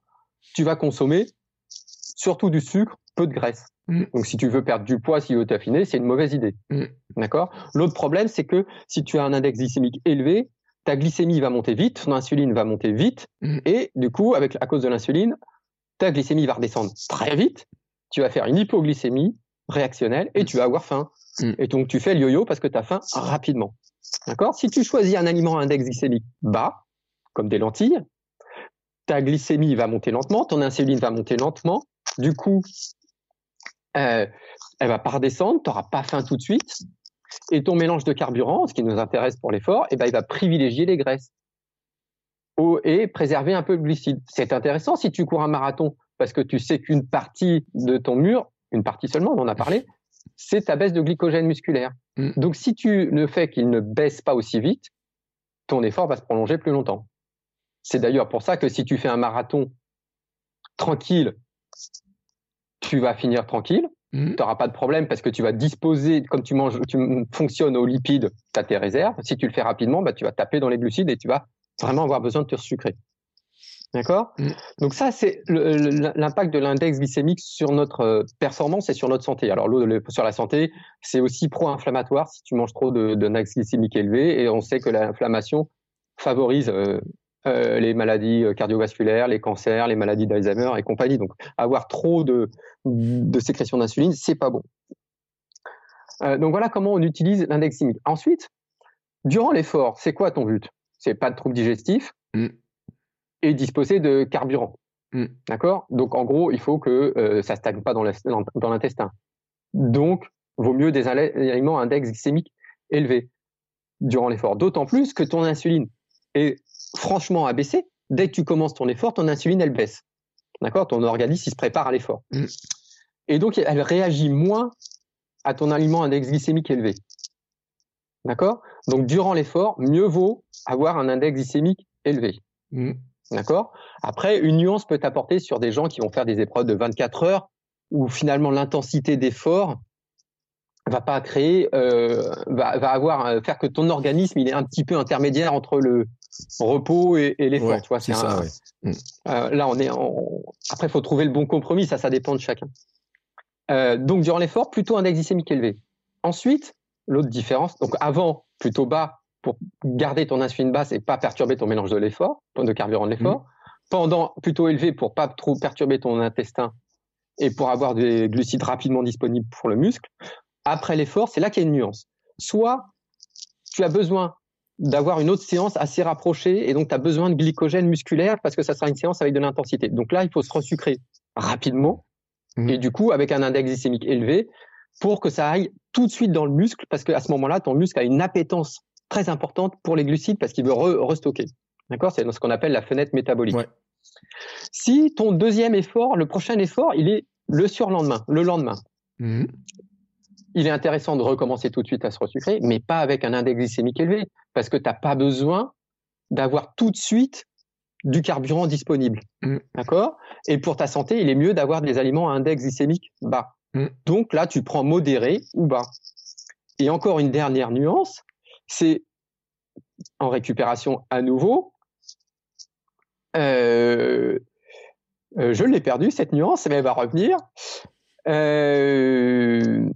tu vas consommer surtout du sucre, peu de graisse. Mm. Donc si tu veux perdre du poids, si tu veux t'affiner, c'est une mauvaise idée. Mm. D'accord? L'autre problème, c'est que si tu as un index glycémique élevé, ta glycémie va monter vite, ton insuline va monter vite, Mm. et du coup, avec, à cause de l'insuline, ta glycémie va redescendre très vite, tu vas faire une hypoglycémie réactionnelle et tu vas avoir faim. Et donc tu fais le yo-yo parce que tu as faim rapidement. D'accord? Si tu choisis un aliment à index glycémique bas, comme des lentilles, ta glycémie va monter lentement, ton insuline va monter lentement, du coup, euh, elle va pas redescendre, tu n'auras pas faim tout de suite, et ton mélange de carburant, ce qui nous intéresse pour l'effort, eh ben, il va privilégier les graisses et préserver un peu le glucide. C'est intéressant si tu cours un marathon, parce que tu sais qu'une partie de ton mur, une partie seulement, on en a parlé, c'est ta baisse de glycogène musculaire. Mm. Donc si tu le fais qu'il ne baisse pas aussi vite, ton effort va se prolonger plus longtemps. C'est d'ailleurs pour ça que si tu fais un marathon tranquille, tu vas finir tranquille, Mm. tu n'auras pas de problème parce que tu vas disposer, comme tu manges, tu fonctionnes aux lipides, tu as tes réserves. Si tu le fais rapidement, bah, tu vas taper dans les glucides et tu vas vraiment avoir besoin de te sucrer. D'accord? Mm. Donc ça, c'est l'impact de l'index glycémique sur notre euh, performance et sur notre santé. Alors le- sur la santé, c'est aussi pro-inflammatoire si tu manges trop de- d'index glycémique élevé et on sait que l'inflammation favorise euh, euh, les maladies euh, cardiovasculaires, les cancers, les maladies d'Alzheimer et compagnie. Donc avoir trop de, de sécrétion d'insuline, c'est pas bon. Euh, donc voilà comment on utilise l'index glycémique. Ensuite, durant l'effort, c'est quoi ton but? C'est pas de troubles digestifs Mm. et disposer de carburant. Mm. D'accord? Donc en gros, il faut que euh, ça stagne pas dans l'intestin. Donc, vaut mieux des aliments à index glycémique élevé durant l'effort. D'autant plus que ton insuline est franchement abaissée. Dès que tu commences ton effort, ton insuline, elle baisse. D'accord? Ton organisme, il se prépare à l'effort. Mm. Et donc, elle réagit moins à ton aliment à index glycémique élevé. D'accord? Donc, durant l'effort, mieux vaut avoir un index glycémique élevé. Mm. D'accord? Après, une nuance peut apporter sur des gens qui vont faire des épreuves de 24 heures où finalement l'intensité d'effort va pas créer, euh, va, va avoir euh, faire que ton organisme il est un petit peu intermédiaire entre le repos et, et l'effort. Ouais, tu vois, c'est ça, un- ouais. euh, là, on est en... après, il faut trouver le bon compromis. Ça, ça dépend de chacun. Euh, donc, durant l'effort, plutôt index glycémique élevé. Ensuite, l'autre différence, donc avant, plutôt bas pour garder ton insuline basse et pas perturber ton mélange de l'effort, de carburant de l'effort. Pendant, plutôt élevé pour pas trop perturber ton intestin et pour avoir des glucides rapidement disponibles pour le muscle. Après l'effort, c'est là qu'il y a une nuance. Soit tu as besoin d'avoir une autre séance assez rapprochée et donc tu as besoin de glycogène musculaire parce que ça sera une séance avec de l'intensité. Donc là, il faut se resucrer rapidement Mhm. et du coup avec un index glycémique élevé pour que ça aille tout de suite dans le muscle parce qu'à ce moment-là, ton muscle a une appétence très importante pour les glucides parce qu'il veut re- restocker. D'accord? C'est ce qu'on appelle la fenêtre métabolique. Ouais. Si ton deuxième effort, le prochain effort, il est le surlendemain, le lendemain, Mm. Il est intéressant de recommencer tout de suite à se resucrer, mais pas avec un index glycémique élevé, parce que tu n'as pas besoin d'avoir tout de suite du carburant disponible. Mm. D'accord? Et pour ta santé, il est mieux d'avoir des aliments à index glycémique bas. Mm. Donc là, tu prends modéré ou bas. Et encore une dernière nuance, c'est en récupération à nouveau. Euh, euh, je l'ai perdu cette nuance, mais elle va revenir. Euh,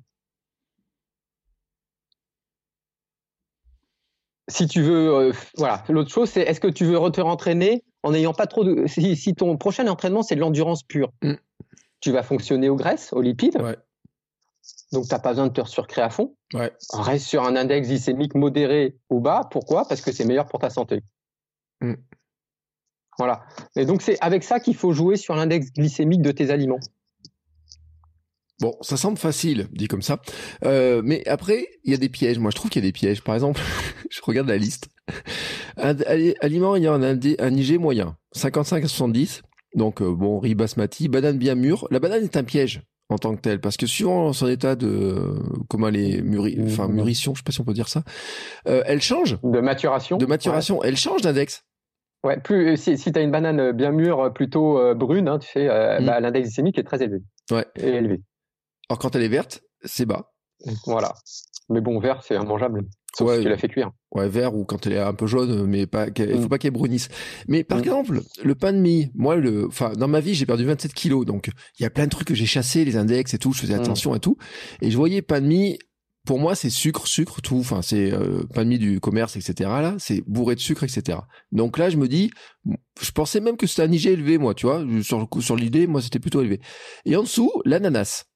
si tu veux, euh, voilà. L'autre chose, c'est est-ce que tu veux te rentraîner en n'ayant pas trop de. Si, si ton prochain entraînement, c'est de l'endurance pure, Mm. tu vas fonctionner aux graisses, aux lipides. Ouais. Donc, tu n'as pas besoin de te surcréer à fond. Ouais. Reste sur un index glycémique modéré ou bas. Pourquoi? Parce que c'est meilleur pour ta santé. Mm. Voilà. Et donc, c'est avec ça qu'il faut jouer sur l'index glycémique de tes aliments. Bon, ça semble facile, dit comme ça. Euh, mais après, il y a des pièges. Moi, je trouve qu'il y a des pièges. Par exemple, je regarde la liste. Un, aliment ayant un, un IG moyen, 55 à 70. Donc, euh, bon, riz basmati, banane bien mûre. La banane est un piège en tant que tel parce que suivant son état de comment elle est mûri, enfin Mmh. mûrition, je sais pas si on peut dire ça, euh, elle change De maturation. de maturation, elle change d'index. Ouais, plus si, si tu as une banane bien mûre, plutôt euh, brune, hein, tu sais, euh, Mm. bah, l'index glycémique est très élevé. Ouais. Et élevé. Alors quand elle est verte, c'est bas. Voilà. Mais bon, vert, c'est immangeable. Sauf Ouais. si tu l'as fait cuire. Ouais, vert ou quand elle est un peu jaune, mais pas, il faut Mm. pas qu'elle brunisse. Mais par Mm. exemple, le pain de mie, moi, le, enfin, dans ma vie, j'ai perdu 27 kilos, donc il y a plein de trucs que j'ai chassés, les index et tout, je faisais Mm. attention et tout, et je voyais pain de mie. Pour moi, c'est sucre, sucre, tout. Enfin, c'est euh, pain de mie du commerce, etc. Là, c'est bourré de sucre, etc. Donc là, je me dis, je pensais même que c'était un IG élevé, moi, tu vois. Sur l'idée, moi, c'était plutôt élevé. Et en dessous, l'ananas,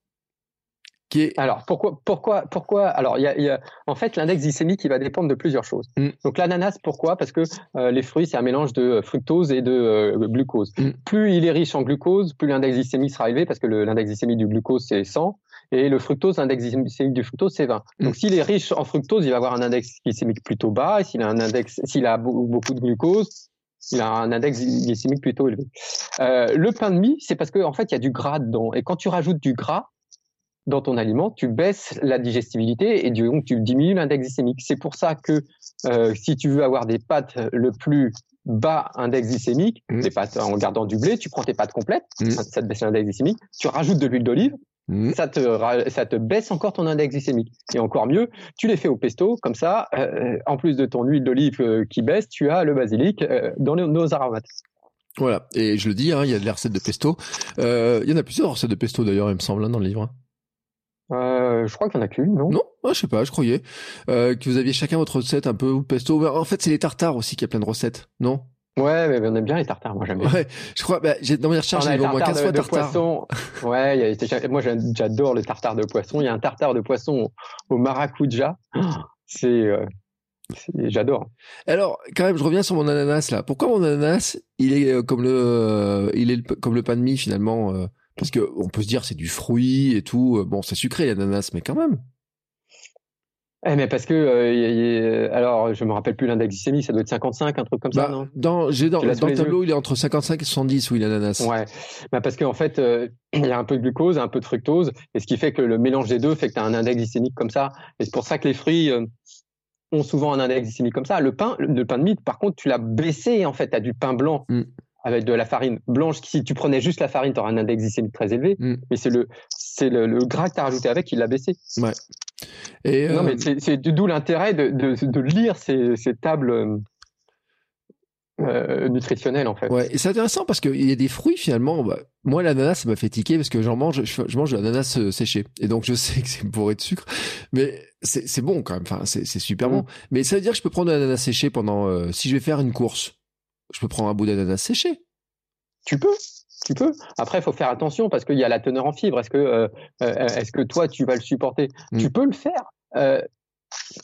qui est Alors pourquoi pourquoi pourquoi Alors il y a, y a- en fait l'index glycémique il va dépendre de plusieurs choses. Mm. Donc l'ananas pourquoi? Parce que euh, les fruits c'est un mélange de fructose et de euh, glucose. Mm. Plus il est riche en glucose, plus l'index glycémique sera élevé parce que l'index glycémique du glucose c'est 100 et le fructose l'index glycémique du fructose c'est 20. Mm. Donc s'il est riche en fructose, il va avoir un index glycémique plutôt bas et s'il a un index s'il a beau- beaucoup de glucose, il a un index glycémique plutôt élevé. Euh, le pain de mie, c'est parce qu'en en fait, il y a du gras dedans. Et quand tu rajoutes du gras dans ton aliment, tu baisses la digestibilité et donc tu diminues l'index glycémique. C'est pour ça que euh, si tu veux avoir des pâtes le plus bas index glycémique, Mm. des pâtes en gardant du blé, tu prends tes pâtes complètes, Mm. ça, te baisse l'index glycémique, tu rajoutes de l'huile d'olive, Mm. ça te, ça te baisse encore ton index glycémique. Et encore mieux, tu les fais au pesto, comme ça, euh, en plus de ton huile d'olive euh, qui baisse, tu as le basilic euh, dans nos, nos aromates. Voilà, et je le dis, hein, il y a des recettes de pesto. Il y en a plusieurs recettes de pesto d'ailleurs, il me semble, hein, dans le livre. Euh, je crois qu'il y en a qu'une, non? Non, ah, je sais pas, je croyais euh, que vous aviez chacun votre recette un peu ou pesto. En fait, c'est les tartares aussi qu'il y a plein de recettes, non? Ouais, mais on aime bien les tartares, moi j'aime bien. Ouais, je crois. Bah, j'ai dans mes recherches, j'ai les au moins tartares 15 de, fois de tartare. poisson. Ouais, y a- moi j'adore le tartare de poisson. Il y a un tartare de poisson au maracuja. C'est, euh, c'est- j'adore. Alors, quand même, je reviens sur mon ananas là. Pourquoi mon ananas, il est comme le, il est le- comme le pain de mie finalement Parce que on peut se dire c'est du fruit et tout. euh, Bon, c'est sucré l'ananas, mais quand même. Eh, mais parce que, euh, y y alors je me rappelle plus l'index glycémique, ça doit être 55, un truc comme ça, Bah, non? dans, j'ai dans, dans le tableau, il est entre 55 et 70, oui, l'ananas. Ouais, bah parce qu'en fait, euh, il y a un peu de glucose, un peu de fructose, et ce qui fait que le mélange des deux fait que tu as un index glycémique comme ça. Et c'est pour ça que les fruits euh, ont souvent un index glycémique comme ça. Le pain, le, le pain de mie, par contre, tu l'as baissé, en fait, tu as du pain blanc Mm. Avec de la farine blanche. Si tu prenais juste la farine, tu aurais un index glycémique très élevé, Mm. mais c'est le, c'est le, le gras que tu as rajouté avec qui l'a baissé. Et Non, euh, mais c'est d'où l'intérêt de, de, de lire ces, ces tables euh, euh, nutritionnelles, en fait. Ouais, c'est intéressant parce qu'il y a des fruits finalement. Bah, moi, l'ananas, ça m'a fait tiquer parce que j'en mange, je, je mange de l'ananas euh, séché, et donc je sais que c'est bourré de sucre, mais c'est bon quand même. Enfin, c'est c'est super Mm. bon. Mais ça veut dire que je peux prendre de l'ananas séché pendant. euh, si je vais faire une course, je peux prendre un bout d'ananas séché. Tu peux, tu peux. Après, il faut faire attention parce qu'il y a la teneur en fibres. Est-ce que, euh, euh, est-ce que toi, tu vas le supporter? Mm. Tu peux le faire. Euh,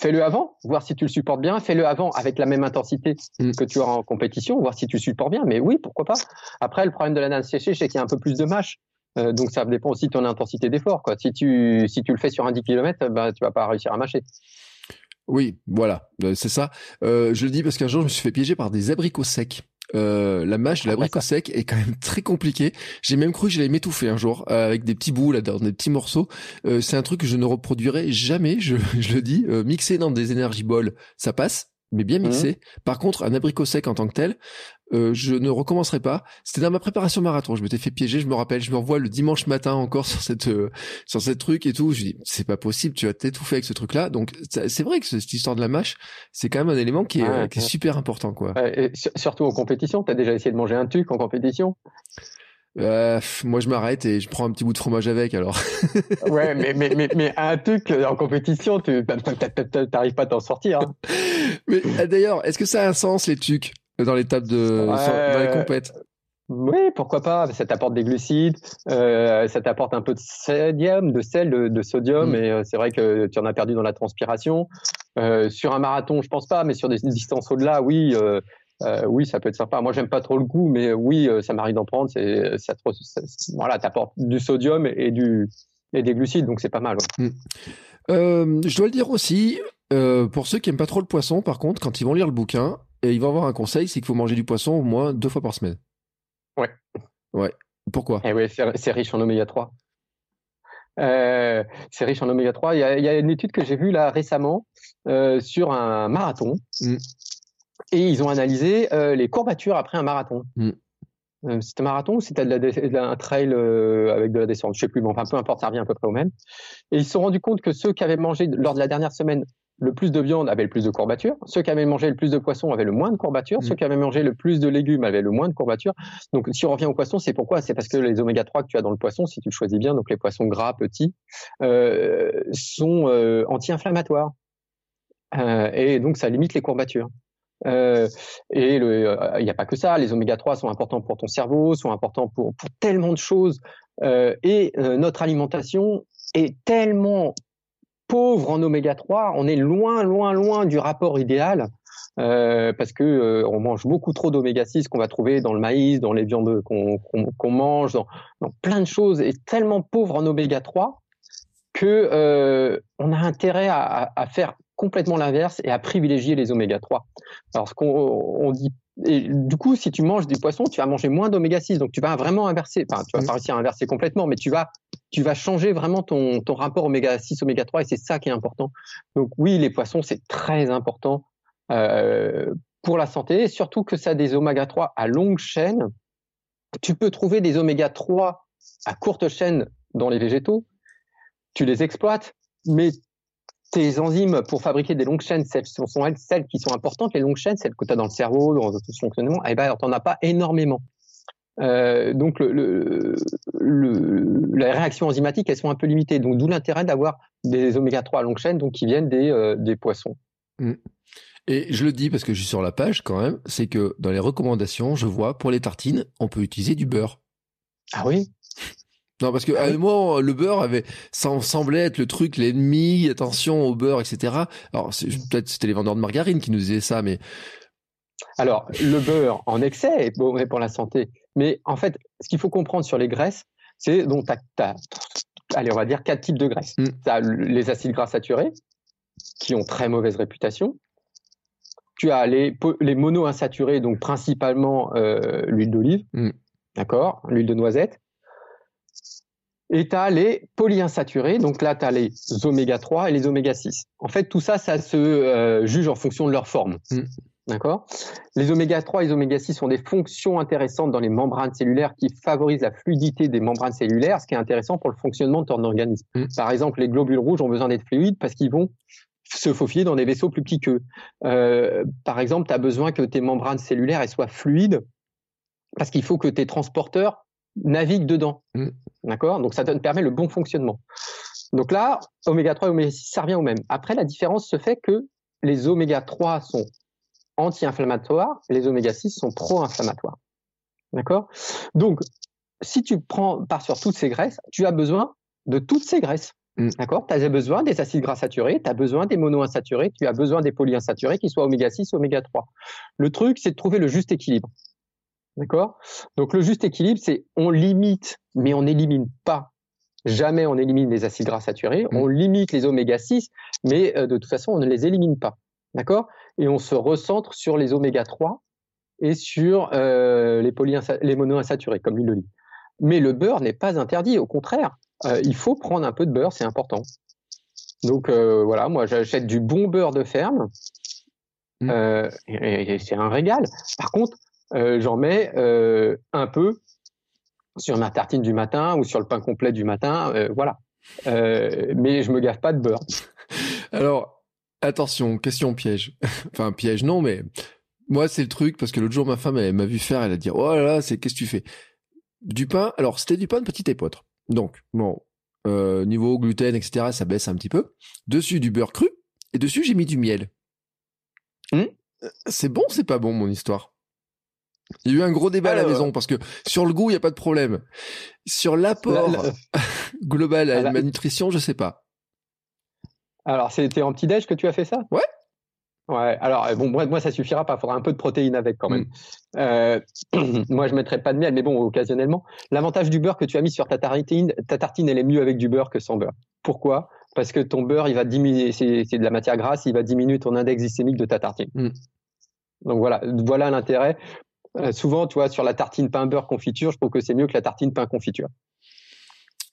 Fais-le avant, voir si tu le supportes bien. Fais-le avant avec la même intensité Mm. que tu auras en compétition, voir si tu supportes bien. Mais oui, pourquoi pas. Après, le problème de l'ananas séché, c'est qu'il y a un peu plus de mâche. Euh, donc ça dépend aussi de ton intensité d'effort. Quoi. Si tu si tu le fais sur un 10 km, ben, tu vas pas réussir à mâcher. Oui, voilà, euh, c'est ça. Euh, je le dis parce qu'un jour, je me suis fait piéger par des abricots secs. Euh, la mâche de Ah, l'abricot sec est quand même très compliquée. J'ai même cru que j'allais m'étouffer un jour euh, avec des petits bouts là, dans des petits morceaux. Euh, c'est un truc que je ne reproduirai jamais. Je, je le dis. Euh, mixé dans des énergies balls, ça passe, mais bien mixé. Par contre, un abricot sec en tant que tel, euh, je ne recommencerai pas. C'était dans ma préparation marathon. Je m'étais fait piéger. Je me rappelle. Je me revois le dimanche matin encore sur cette euh, sur cette truc et tout. Je dis c'est pas possible. Tu vas t'étouffer avec ce truc-là. Donc c'est vrai que cette histoire de la mâche, c'est quand même un élément qui est, euh, qui est super important quoi. Et sur- surtout en compétition. Tu as déjà essayé de manger un tuc en compétition? Euh, moi je m'arrête et je prends un petit bout de fromage avec alors. Ouais, mais, mais, mais, mais un tuc en compétition, tu n'arrives pas à t'en sortir. hein. Mais euh, d'ailleurs, est-ce que ça a un sens les tucs dans les tables de Ouais. dans les compètes? Oui, pourquoi pas. Ça t'apporte des glucides, euh, ça t'apporte un peu de sodium, de sel, de, sodium, mm. et euh, c'est vrai que tu en as perdu dans la transpiration. Euh, sur un marathon, je pense pas, mais sur des distances au-delà, oui, oui, ça peut être sympa. Moi, j'aime pas trop le goût, mais oui, ça m'arrive d'en prendre. C'est, ça, voilà, t'apporte du sodium et du et des glucides, donc c'est pas mal. Mm. je dois le dire aussi, pour ceux qui aiment pas trop le poisson, par contre, quand ils vont lire le bouquin, et ils vont avoir un conseil, c'est qu'il faut manger du poisson au moins deux fois par semaine. Ouais. Ouais. Pourquoi? Eh ouais, c'est riche en oméga 3. Euh, c'est riche en oméga 3. Il y, a, une étude que j'ai vue là récemment euh, sur un marathon. Mm. Et ils ont analysé euh, les courbatures après un marathon. Mm. c'était un marathon ou c'était un trail avec de la descente? Je sais plus, mais enfin peu importe, ça revient à peu près au même. Et ils se sont rendus compte que ceux qui avaient mangé lors de la dernière semaine le plus de viande avait le plus de courbatures, ceux qui avaient mangé le plus de poissons avaient le moins de courbatures, mm. ceux qui avaient mangé le plus de légumes avaient le moins de courbatures. Donc si on revient au poisson, c'est pourquoi? C'est parce que les oméga 3 que tu as dans le poisson, si tu le choisis bien, donc les poissons gras petits, euh, sont euh, anti-inflammatoires. Euh, et donc ça limite les courbatures. et il n'y a pas que ça, les oméga 3 sont importants pour ton cerveau, sont importants pour, pour tellement de choses. et notre alimentation est tellement pauvre en oméga 3, on est loin, loin, loin du rapport idéal. Euh, parce que euh, on mange beaucoup trop d'oméga 6 qu'on va trouver dans le maïs, dans les viandes qu'on mange, dans, plein de choses, et tellement pauvre en oméga 3 que euh, on a intérêt à, à faire complètement l'inverse et à privilégier les oméga 3. Alors ce qu'on on dit et du coup, si tu manges du poisson, tu vas manger moins d'oméga 6. Donc, tu vas vraiment inverser. Enfin, tu vas mmh. pas réussir à inverser complètement, mais tu vas, tu vas changer vraiment ton, rapport oméga 6, oméga 3, et c'est ça qui est important. Donc, oui, les poissons, c'est très important euh, pour la santé, surtout que ça a des oméga 3 à longue chaîne. Tu peux trouver des oméga 3 à courte chaîne dans les végétaux. Tu les exploites, mais tes enzymes pour fabriquer des longues chaînes, celles sont celles qui sont importantes. Les longues chaînes, celles que tu as dans le cerveau, dans tout ce fonctionnement, eh ben, t'en as pas énormément. Euh, donc le, le, les réactions enzymatiques, elles sont un peu limitées. Donc d'où l'intérêt d'avoir des oméga 3 à longue chaîne, donc qui viennent des, euh, des poissons. Mm. Et je le dis parce que je suis sur la page quand même, c'est que dans les recommandations, je vois pour les tartines, on peut utiliser du beurre. Ah oui? Non, parce que à moi, le beurre avait semblait être le truc, l'ennemi, attention au beurre, etc. Alors peut-être c'était les vendeurs de margarine qui nous disaient ça, mais alors le beurre en excès est bon pour la santé, mais en fait, ce qu'il faut comprendre sur les graisses, c'est donc t'as, allez, on va dire quatre types de graisses. Mm. Tu as les acides gras saturés qui ont très mauvaise réputation. Tu as les, les monoinsaturés, donc principalement euh, l'huile d'olive, mm. d'accord, l'huile de noisette. Et tu as les polyinsaturés, donc là tu as les oméga 3 et les oméga 6. En fait, tout ça, ça se euh, juge en fonction de leur forme. Mm. D'accord? Les oméga 3 et les oméga 6 ont des fonctions intéressantes dans les membranes cellulaires qui favorisent la fluidité des membranes cellulaires, ce qui est intéressant pour le fonctionnement de ton organisme. Mm. Par exemple, les globules rouges ont besoin d'être fluides parce qu'ils vont se faufiler dans des vaisseaux plus petits qu'eux. Euh, par exemple, tu as besoin que tes membranes cellulaires elles soient fluides parce qu'il faut que tes transporteurs navigue dedans. Mm. D'accord? Donc ça te permet le bon fonctionnement. Donc là, oméga 3 et oméga 6, ça revient au même. Après, la différence se fait que les oméga 3 sont anti-inflammatoires, les oméga 6 sont pro-inflammatoires. D'accord? Donc, si tu prends, pars sur toutes ces graisses, tu as besoin de toutes ces graisses. Mm. D'accord? Tu as besoin des acides gras saturés, tu as besoin des monoinsaturés, tu as besoin des polyinsaturés, qui soient oméga 6 ou oméga 3. Le truc, c'est de trouver le juste équilibre. D'accord? Donc le juste équilibre, c'est on limite, mais on n'élimine pas. Jamais on élimine les acides gras saturés, mm. on limite les oméga 6, mais euh, de toute façon, on ne les élimine pas. D'accord? Et on se recentre sur les oméga 3 et sur euh, les, les monoinsaturés, comme l'huile d'olive. Mais le beurre n'est pas interdit, au contraire. Euh, il faut prendre un peu de beurre, c'est important. Donc voilà, moi j'achète du bon beurre de ferme. Mm. et c'est un régal. Par contre, euh, j'en mets euh, un peu sur ma tartine du matin ou sur le pain complet du matin, euh, voilà. mais je me gaffe pas de beurre. Alors, attention, question piège. enfin, piège non, mais moi, c'est le truc, parce que l'autre jour, ma femme, elle m'a vu faire, elle a dit, oh là là, c'est, qu'est-ce que tu fais? Du pain, alors, c'était du pain de petite épeautre. Donc, bon, niveau gluten, etc., ça baisse un petit peu. Dessus, du beurre cru, et dessus, j'ai mis du miel. Hmm c'est bon, c'est pas bon, mon histoire? Il y a eu un gros débat à la maison parce que sur le goût, il n'y a pas de problème. Sur l'apport global à la, nutrition, je sais pas. Alors, c'était en petit-déj que tu as fait ça? Ouais. Ouais, alors bon, moi, moi ça suffira pas, il faudra un peu de protéines avec quand même. Mm. Euh, moi je mettrais pas de miel, mais bon, occasionnellement. L'avantage du beurre que tu as mis sur ta tartine, ta tartine elle est mieux avec du beurre que sans beurre. Pourquoi? Parce que ton beurre, il va diminuer, c'est de la matière grasse, il va diminuer ton index glycémique de ta tartine. Mm. Donc voilà, voilà l'intérêt. Euh, souvent, tu vois, sur la tartine pain beurre confiture, je trouve que c'est mieux que la tartine pain confiture.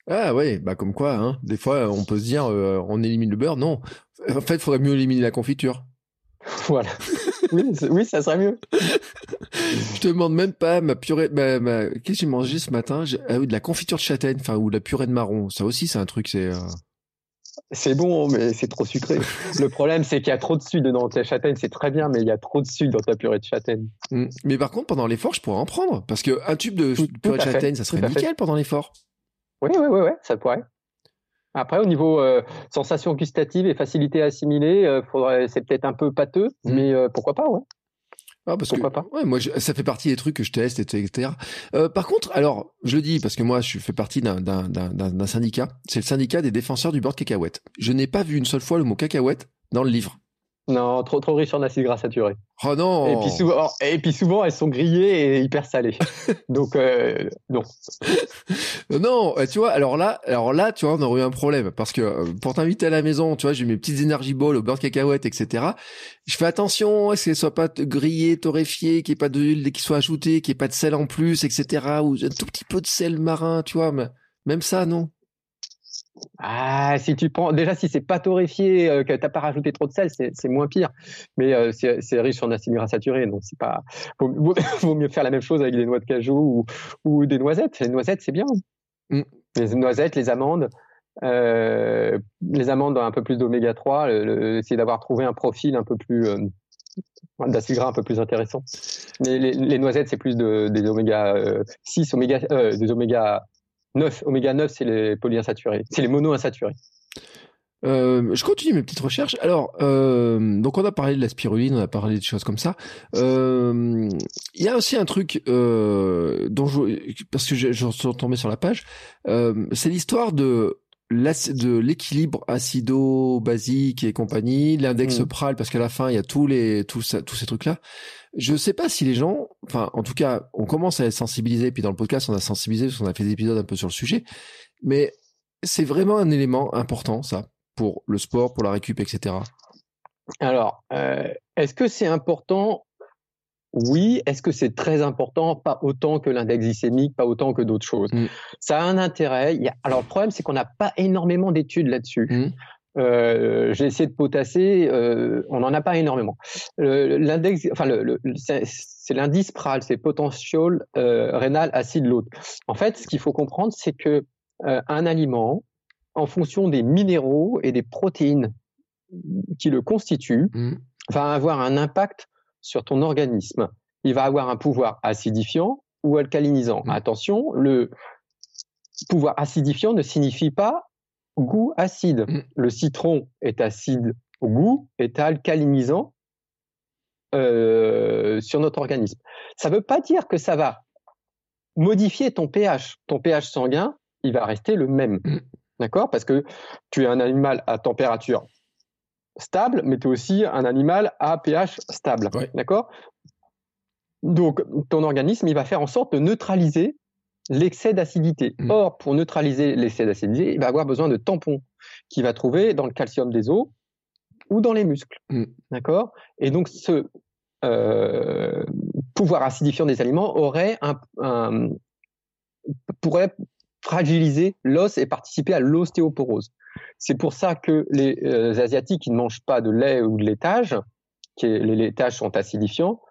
Ah ouais, bah comme quoi, hein. des fois on peut se dire euh, on élimine le beurre, non. En fait, il faudrait mieux éliminer la confiture. Voilà. oui, ça serait mieux. je te demande même pas ma purée. Qu'est-ce que j'ai mangé ce matin? Ah, oui, de la confiture de châtaigne, enfin ou de la purée de marron. Ça aussi, c'est un truc. C'est. Euh, c'est bon, mais c'est trop sucré. Le problème, c'est qu'il y a trop de sucre dans ta châtaigne. C'est très bien, mais il y a trop de sucre dans ta purée de châtaigne. Mm. Mais par contre, pendant l'effort, je pourrais en prendre parce que un tube de purée de châtaigne, ça serait nickel pendant l'effort. Oui, oui, oui, oui, ça pourrait. Après, au niveau euh, sensation gustative et facilité à assimiler, euh, faudrait, c'est peut-être un peu pâteux, mmh. mais euh, pourquoi pas, ouais. Ah, parce pourquoi pas ouais, moi, ça fait partie des trucs que je teste, etc. par contre, alors, je le dis parce que moi, je fais partie d'un syndicat. C'est le syndicat des défenseurs du beurre de cacahuète. Je n'ai pas vu une seule fois le mot cacahuète dans le livre. Non, trop trop riche en acides gras saturés. Oh non. Et puis souvent, et puis souvent elles sont grillées et hyper salées. Donc euh, non. non, tu vois, alors là, alors là, tu vois, on aurait eu un problème parce que euh, pour t'inviter à la maison, tu vois, j'ai mes petites énergie balls au beurre de cacahuète, etc. Je fais attention à ce qu'elles soient pas grillées, torréfiées, qu'il n'y ait pas d'huile qui soit ajoutée, qu'il n'y ait pas de sel en plus, etc. Ou un tout petit peu de sel marin, tu vois. Mais même ça, non. Ah, si tu prends, déjà si c'est pas torréfié, euh, que t'as pas rajouté trop de sel, c'est moins pire. Mais euh, c'est riche en acides gras saturés, donc c'est pas. Vaut, mieux faire la même chose avec des noix de cajou ou, ou des noisettes. Les noisettes, c'est bien. Mm. Les noisettes, les amandes. Euh, les amandes ont un peu plus d'oméga 3, essayer d'avoir trouvé un profil un peu plus euh, d'acides gras un peu plus intéressant. Mais les, les noisettes, c'est plus de, des oméga 6, oméga, des oméga 9, oméga 9, c'est les polyinsaturés, c'est les monoinsaturés. Euh, je continue mes petites recherches. Alors, euh, donc on a parlé de la spiruline, on a parlé de choses comme ça. Euh, il y a aussi un truc dont je, parce que je, je suis tombé sur la page, c'est l'histoire de de l'équilibre acido-basique et compagnie, l'index mmh. pral, parce qu'à la fin il y a tous les tous tous ces trucs là. Je sais pas si les gens, enfin en tout cas, on commence à être sensibilisé. Puis dans le podcast, on a sensibilisé parce qu'on a fait des épisodes un peu sur le sujet. Mais c'est vraiment un élément important ça pour le sport, pour la récup, etc. Alors, euh, est-ce que c'est important oui. Est-ce que c'est très important? Pas autant que l'index glycémique, pas autant que d'autres choses. Mm. Ça a un intérêt. Il y a... Alors, le problème, c'est qu'on n'a pas énormément d'études là-dessus. Mm. Euh, j'ai essayé de potasser, euh, on n'en a pas énormément. L'index, enfin, le, c'est l'indice PRAL, c'est potential euh, rénal acide load. En fait, ce qu'il faut comprendre, c'est que euh, un aliment, en fonction des minéraux et des protéines qui le constituent, mm. va avoir un impact sur ton organisme. Il va avoir un pouvoir acidifiant ou alcalinisant. Mm. Attention, le pouvoir acidifiant ne signifie pas goût acide. Mm. Le citron est acide au goût, est alcalinisant euh, sur notre organisme. Ça ne veut pas dire que ça va modifier ton pH. Ton pH sanguin, il va rester le même. Mm. D'accord? Parce que tu es un animal à température stable, mais tu es aussi un animal à pH stable. D'accord? Donc, ton organisme, il va faire en sorte de neutraliser l'excès d'acidité. Mm. Or, pour neutraliser l'excès d'acidité, il va avoir besoin de tampons qu'il va trouver dans le calcium des os ou dans les muscles. Mm. D'accord? Et donc, ce euh, pouvoir acidifiant des aliments aurait un, pourrait fragiliser l'os et participer à l'ostéoporose. C'est pour ça que les euh, Asiatiques qui ne mangent pas de lait ou de laitage, qui les laitages sont acidifiants,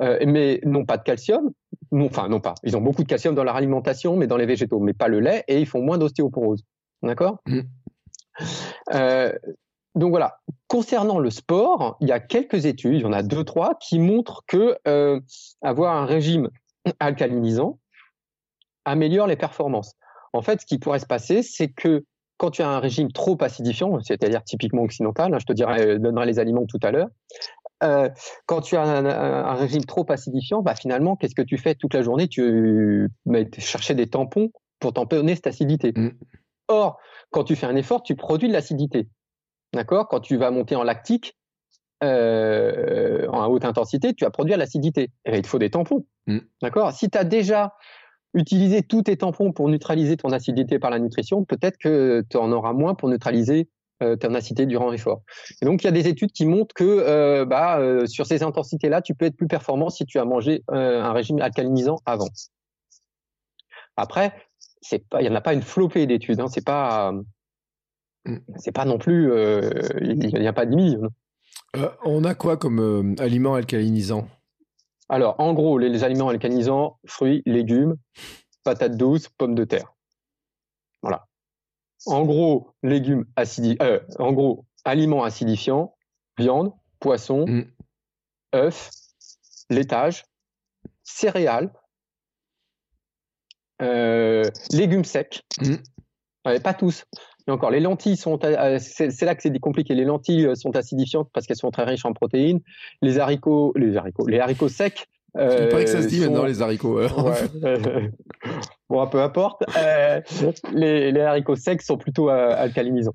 euh, mais n'ont pas de calcium, non, enfin non pas, ils ont beaucoup de calcium dans leur alimentation, mais dans les végétaux, mais pas le lait, et ils font moins d'ostéoporose. D'accord? Mmh. euh, Donc voilà. Concernant le sport, il y a quelques études, il y en a deux trois, qui montrent que avoir un régime alcalinisant améliore les performances. En fait, ce qui pourrait se passer, c'est que quand tu as un régime trop acidifiant, c'est-à-dire typiquement occidental, hein, je te dirai, euh, donnerai les aliments tout à l'heure, euh, quand tu as un, régime trop acidifiant, bah finalement, qu'est-ce que tu fais toute la journée? Tu vas chercher des tampons pour tamponner cette acidité. Mm. Or, quand tu fais un effort, tu produis de l'acidité. D'accord? Quand tu vas monter en lactique, euh, en haute intensité, tu vas produire l'acidité. Et il te faut des tampons. Mm. D'accord? Si tu as déjà utilisé tous tes tampons pour neutraliser ton acidité par la nutrition, peut-être que tu en auras moins pour neutraliser euh, ton acidité durant l'effort. Et donc, il y a des études qui montrent que euh, bah, euh, sur ces intensités-là, tu peux être plus performant si tu as mangé un régime alcalinisant avant. Après, c'est pas, il y en a pas une flopée d'études. Hein, c'est pas, mm. c'est pas non plus, il n'y a pas de millions. on a quoi comme aliment alcalinisant Alors, en gros, les, aliments alcalinisants, fruits, légumes, patates douces, pommes de terre. Voilà. En gros, légumes acidifiants, en gros, aliments acidifiants, viande, poisson, mm. œufs, laitage, céréales, euh, légumes secs. Mm. pas tous. Encore, les lentilles sont, euh, c'est là que c'est compliqué. Les lentilles euh, sont acidifiantes parce qu'elles sont très riches en protéines. Les haricots, les haricots, les haricots secs. Il paraît que ça se dit maintenant les haricots. bon, peu importe. les, les, haricots secs sont plutôt alcalinisants.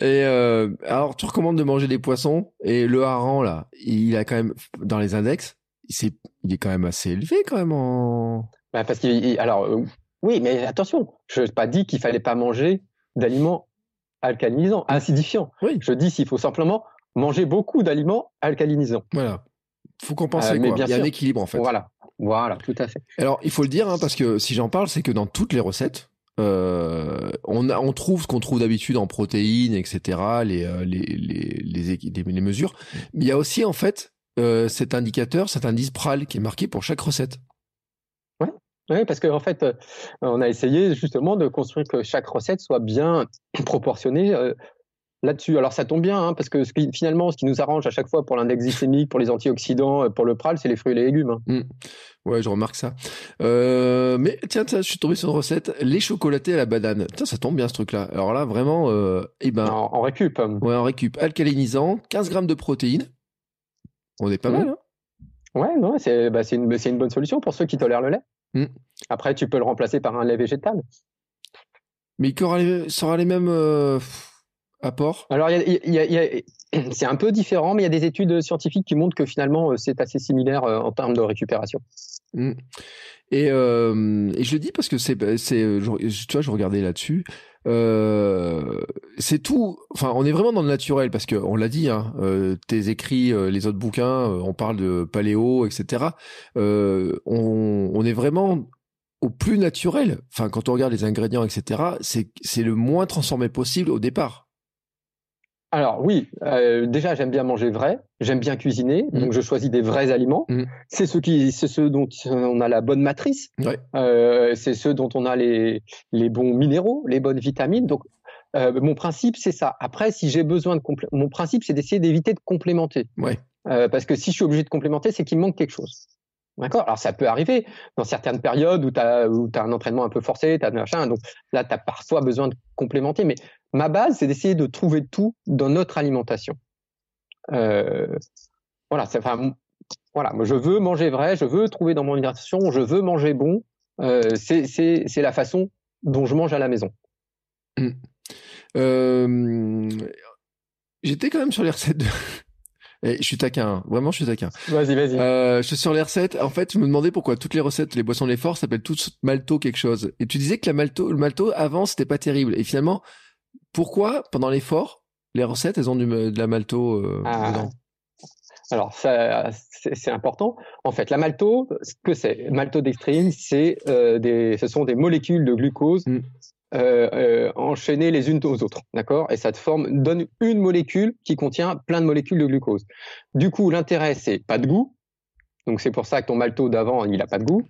Et alors, tu recommandes de manger des poissons et le hareng là, il a quand même dans les index, il est, il est quand même assez élevé quand même en. Bah, parce qu'il, alors, euh, oui, mais attention, je n'ai pas dit qu'il fallait pas manger d'aliments alcalinisants, acidifiants. Oui. Je dis qu'il faut simplement manger beaucoup d'aliments alcalinisants. Voilà. Faut compenser, euh, quoi. Il y a un équilibre, en fait. Voilà. Voilà, tout à fait. Alors, il faut le dire, hein, parce que si j'en parle, c'est que dans toutes les recettes, euh, on, on trouve ce qu'on trouve d'habitude en protéines, etc., les, les, les, les, les, mesures. Mais il y a aussi, en fait, cet indicateur, cet indice PRAL qui est marqué pour chaque recette. Oui, parce qu'en en fait, euh, on a essayé justement de construire que chaque recette soit bien proportionnée euh, là-dessus. Alors ça tombe bien, hein, parce que finalement, ce qui nous arrange à chaque fois pour l'index glycémique, pour les antioxydants, euh, pour le pral, c'est les fruits et les légumes. Hein. Mmh. Ouais, je remarque ça. mais tiens, je suis tombé sur une recette, les chocolatés à la banane. Tiens, ça tombe bien ce truc-là. Alors là, vraiment, eh ben, en, récup. Ouais, en récup. Alcalinisant, 15 grammes de protéines. On est pas mmh. mal, hein Ouais, non, c'est bah, une, une bonne solution pour ceux qui tolèrent le lait. Mm. Après, tu peux le remplacer par un lait végétal. Mais il aura les, sera les mêmes euh, apports Alors, c'est un peu différent, mais il y a des études scientifiques qui montrent que finalement, euh, c'est assez similaire euh, en termes de récupération. Mm. Et, et, je le dis parce que c'est, tu vois, je regardais là-dessus. Euh, c'est tout. Enfin, on est vraiment dans le naturel parce que on l'a dit. Hein, euh, tes écrits, euh, les autres bouquins, on parle de paléo, etc. On, on, est vraiment au plus naturel. Enfin, quand on regarde les ingrédients, etc. C'est c'est le moins transformé possible au départ. Alors oui, euh, déjà j'aime bien manger vrai, j'aime bien cuisiner, mm. donc je choisis des vrais aliments. Mm. C'est ceux qui, c'est ceux dont on a la bonne matrice. Euh, c'est ceux dont on a les les bons minéraux, les bonnes vitamines. Donc euh, mon principe c'est ça. Après, si j'ai besoin de mon principe c'est d'essayer d'éviter de complémenter. Ouais. parce que si je suis obligé de complémenter, c'est qu'il manque quelque chose. D'accord? Alors ça peut arriver dans certaines périodes où tu as, as, un entraînement un peu forcé, tu as machin, donc là tu as parfois besoin de complémenter, mais ma base c'est d'essayer de trouver tout dans notre alimentation. Euh, voilà, enfin, voilà, je veux manger vrai, je veux trouver dans mon alimentation, je veux manger bon, euh, c'est la façon dont je mange à la maison. Mmh. Euh, j'étais quand même sur les recettes de, je suis taquin, hein. vraiment je suis taquin. Vas-y, vas-y. Euh, je suis sur les recettes. En fait, je me demandais pourquoi toutes les recettes, les boissons de l'effort s'appellent toutes malto quelque chose. Et tu disais que la malto, le malto avant c'était pas terrible. Et finalement, pourquoi pendant l'effort, les recettes elles ont du, de la malto euh, ah. Alors, ça, c'est important. En fait, la malto, ce que c'est, maltodextrine, c'est euh, des, ce sont des molécules de glucose mm. Euh, euh, enchaînées les unes aux autres, d'accord? Et ça te forme, donne une molécule qui contient plein de molécules de glucose. Du coup, l'intérêt c'est pas de goût, donc c'est pour ça que ton malto d'avant il a pas de goût.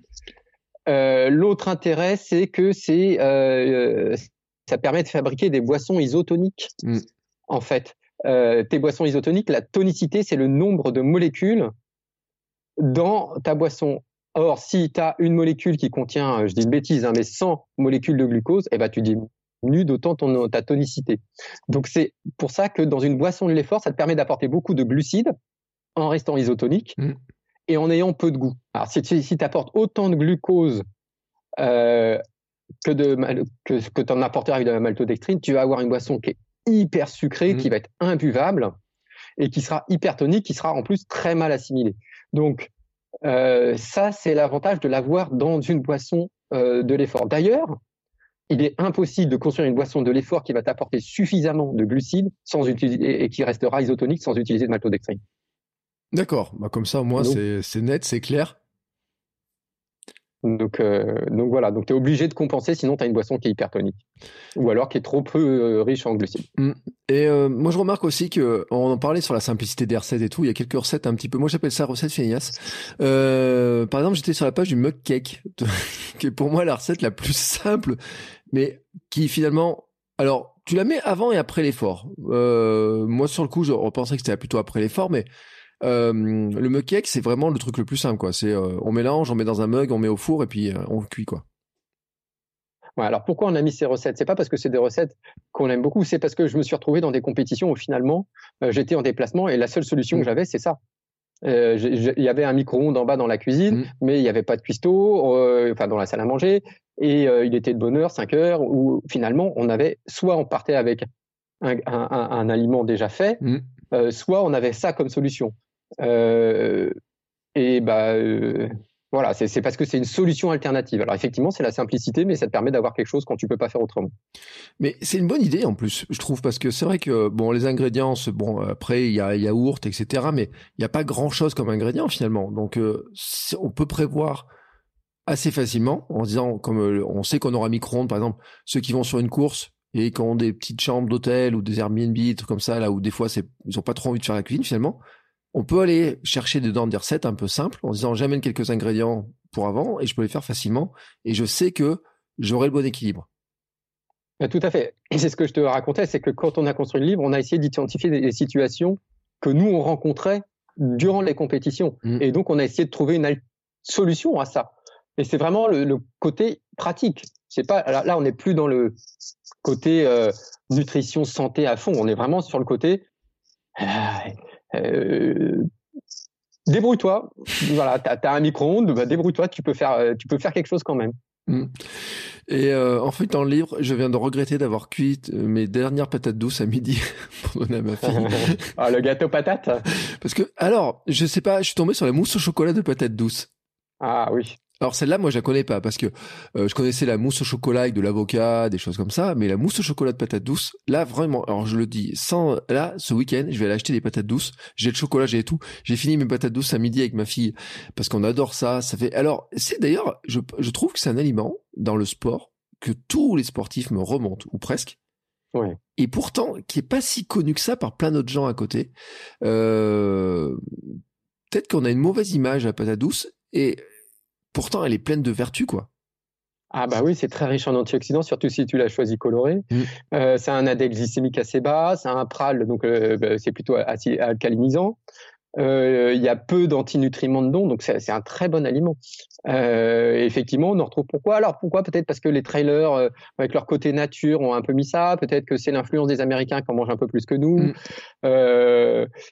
L'autre intérêt c'est que c'est ça permet de fabriquer des boissons isotoniques. Mm. En fait, euh, tes boissons isotoniques, la tonicité c'est le nombre de molécules dans ta boisson. Or, si tu as une molécule qui contient, euh, je dis une bêtise, hein, mais 100 molécules de glucose, eh ben, tu diminues d'autant ton, ta tonicité. Donc, c'est pour ça que dans une boisson de l'effort, ça te permet d'apporter beaucoup de glucides en restant isotonique Mm. et en ayant peu de goût. Alors, si tu si apportes autant de glucose euh, que de mal- que, que t'en apporteras avec de la maltodextrine, tu vas avoir une boisson qui est hyper sucrée, Mm. qui va être imbuvable et qui sera hypertonique, qui sera en plus très mal assimilée. Donc, euh, ça, c'est l'avantage de l'avoir dans une boisson euh, de l'effort. D'ailleurs, il est impossible de construire une boisson de l'effort qui va t'apporter suffisamment de glucides sans utiliser, et qui restera isotonique sans utiliser de maltodextrine. D'accord. Bah, comme ça, au moins, Donc- c'est c'est net, c'est clair. Donc, euh, donc voilà, donc tu es obligé de compenser, sinon tu as une boisson qui est hypertonique. Ou alors qui est trop peu euh, riche en glucides. Et euh, moi, je remarque aussi que on en parlait sur la simplicité des recettes et tout. Il y a quelques recettes un petit peu. Moi, j'appelle ça recette feignasse. Par exemple, j'étais sur la page du mug cake, qui est pour moi la recette la plus simple, mais qui finalement, alors, tu la mets avant et après l'effort. Moi, sur le coup, je repensais que c'était plutôt après l'effort, mais euh, le mug cake, c'est vraiment le truc le plus simple, quoi. C'est euh, on mélange, on met dans un mug, on met au four et puis euh, on cuit, quoi. Ouais, alors pourquoi on a mis ces recettes? C'est pas parce que c'est des recettes qu'on aime beaucoup, c'est parce que je me suis retrouvé dans des compétitions où finalement j'étais en déplacement et la seule solution Mm. que j'avais, c'est ça. Il y avait un micro-ondes en bas dans la cuisine, Mm. mais il n'y avait pas de cuistot, enfin dans la salle à manger, et il était de bonne heure, 5 heures, où finalement on avait, soit on partait avec un, un- un- un aliment déjà fait, Mm. euh, soit on avait ça comme solution. Euh, et bah euh, voilà, c'est parce que c'est une solution alternative. Alors effectivement, c'est la simplicité, mais ça te permet d'avoir quelque chose quand tu peux pas faire autrement. Mais c'est une bonne idée en plus, je trouve, parce que c'est vrai que bon, les ingrédients, bon, après il y a yaourt, etc. Mais il n'y a pas grand chose comme ingrédient finalement. Donc euh, on peut prévoir assez facilement en disant, comme on sait qu'on aura micro-ondes, par exemple, ceux qui vont sur une course et qui ont des petites chambres d'hôtel ou des Airbnb, trucs comme ça, là où des fois ils ont pas trop envie de faire la cuisine finalement. On peut aller chercher dedans des recettes un peu simples en disant j'amène quelques ingrédients pour avant et je peux les faire facilement et je sais que j'aurai le bon équilibre. Tout à fait. Et C'est ce que je te racontais, c'est que quand on a construit le livre, on a essayé d'identifier des, situations que nous on rencontrait durant les compétitions, Mm. et donc on a essayé de trouver une solution à ça. Et c'est vraiment le, le côté pratique. C'est pas là, là, on n'est plus dans le côté euh, nutrition santé à fond. On est vraiment sur le côté. euh, Débrouille-toi. Voilà, t'as as un micro-ondes, bah, débrouille-toi. Tu peux faire, euh, tu peux faire quelque chose quand même. Mm. Et euh, en fait, dans le livre, je viens de regretter d'avoir cuit euh, mes dernières patates douces à midi pour donner à ma fille. ah, le gâteau patate. Parce que, alors, je sais pas, je suis tombé sur la mousse au chocolat de patates douces. Ah oui. Alors celle-là, moi, je la connais pas parce que euh, je connaissais la mousse au chocolat avec de l'avocat, des choses comme ça, mais la mousse au chocolat de patates douces, là vraiment, alors je le dis, sans là, ce week-end, je vais aller acheter des patates douces. J'ai le chocolat, j'ai tout. J'ai fini mes patates douces à midi avec ma fille parce qu'on adore ça. Ça fait. Alors c'est d'ailleurs, je, je trouve que c'est un aliment dans le sport que tous les sportifs me remontent ou presque. Ouais. Et pourtant, qui est pas si connu que ça par plein d'autres gens à côté. Euh, Peut-être qu'on a une mauvaise image à la patate douce et pourtant elle est pleine de vertus quoi. Ah bah oui, c'est très riche en antioxydants, surtout si tu l'as choisi coloré. Mm. Euh, c'est un index glycémique assez bas, c'est un pral, donc euh, bah, c'est plutôt alcalinisant. Euh, Il y a peu d'antinutriments dedans, donc c'est c'est un très bon aliment. Euh, effectivement, on en retrouve pourquoi? Alors pourquoi? Peut-être parce que les trailers, euh, avec leur côté nature, ont un peu mis ça. Peut-être que c'est l'influence des Américains qui en mangent un peu plus que nous. Mm.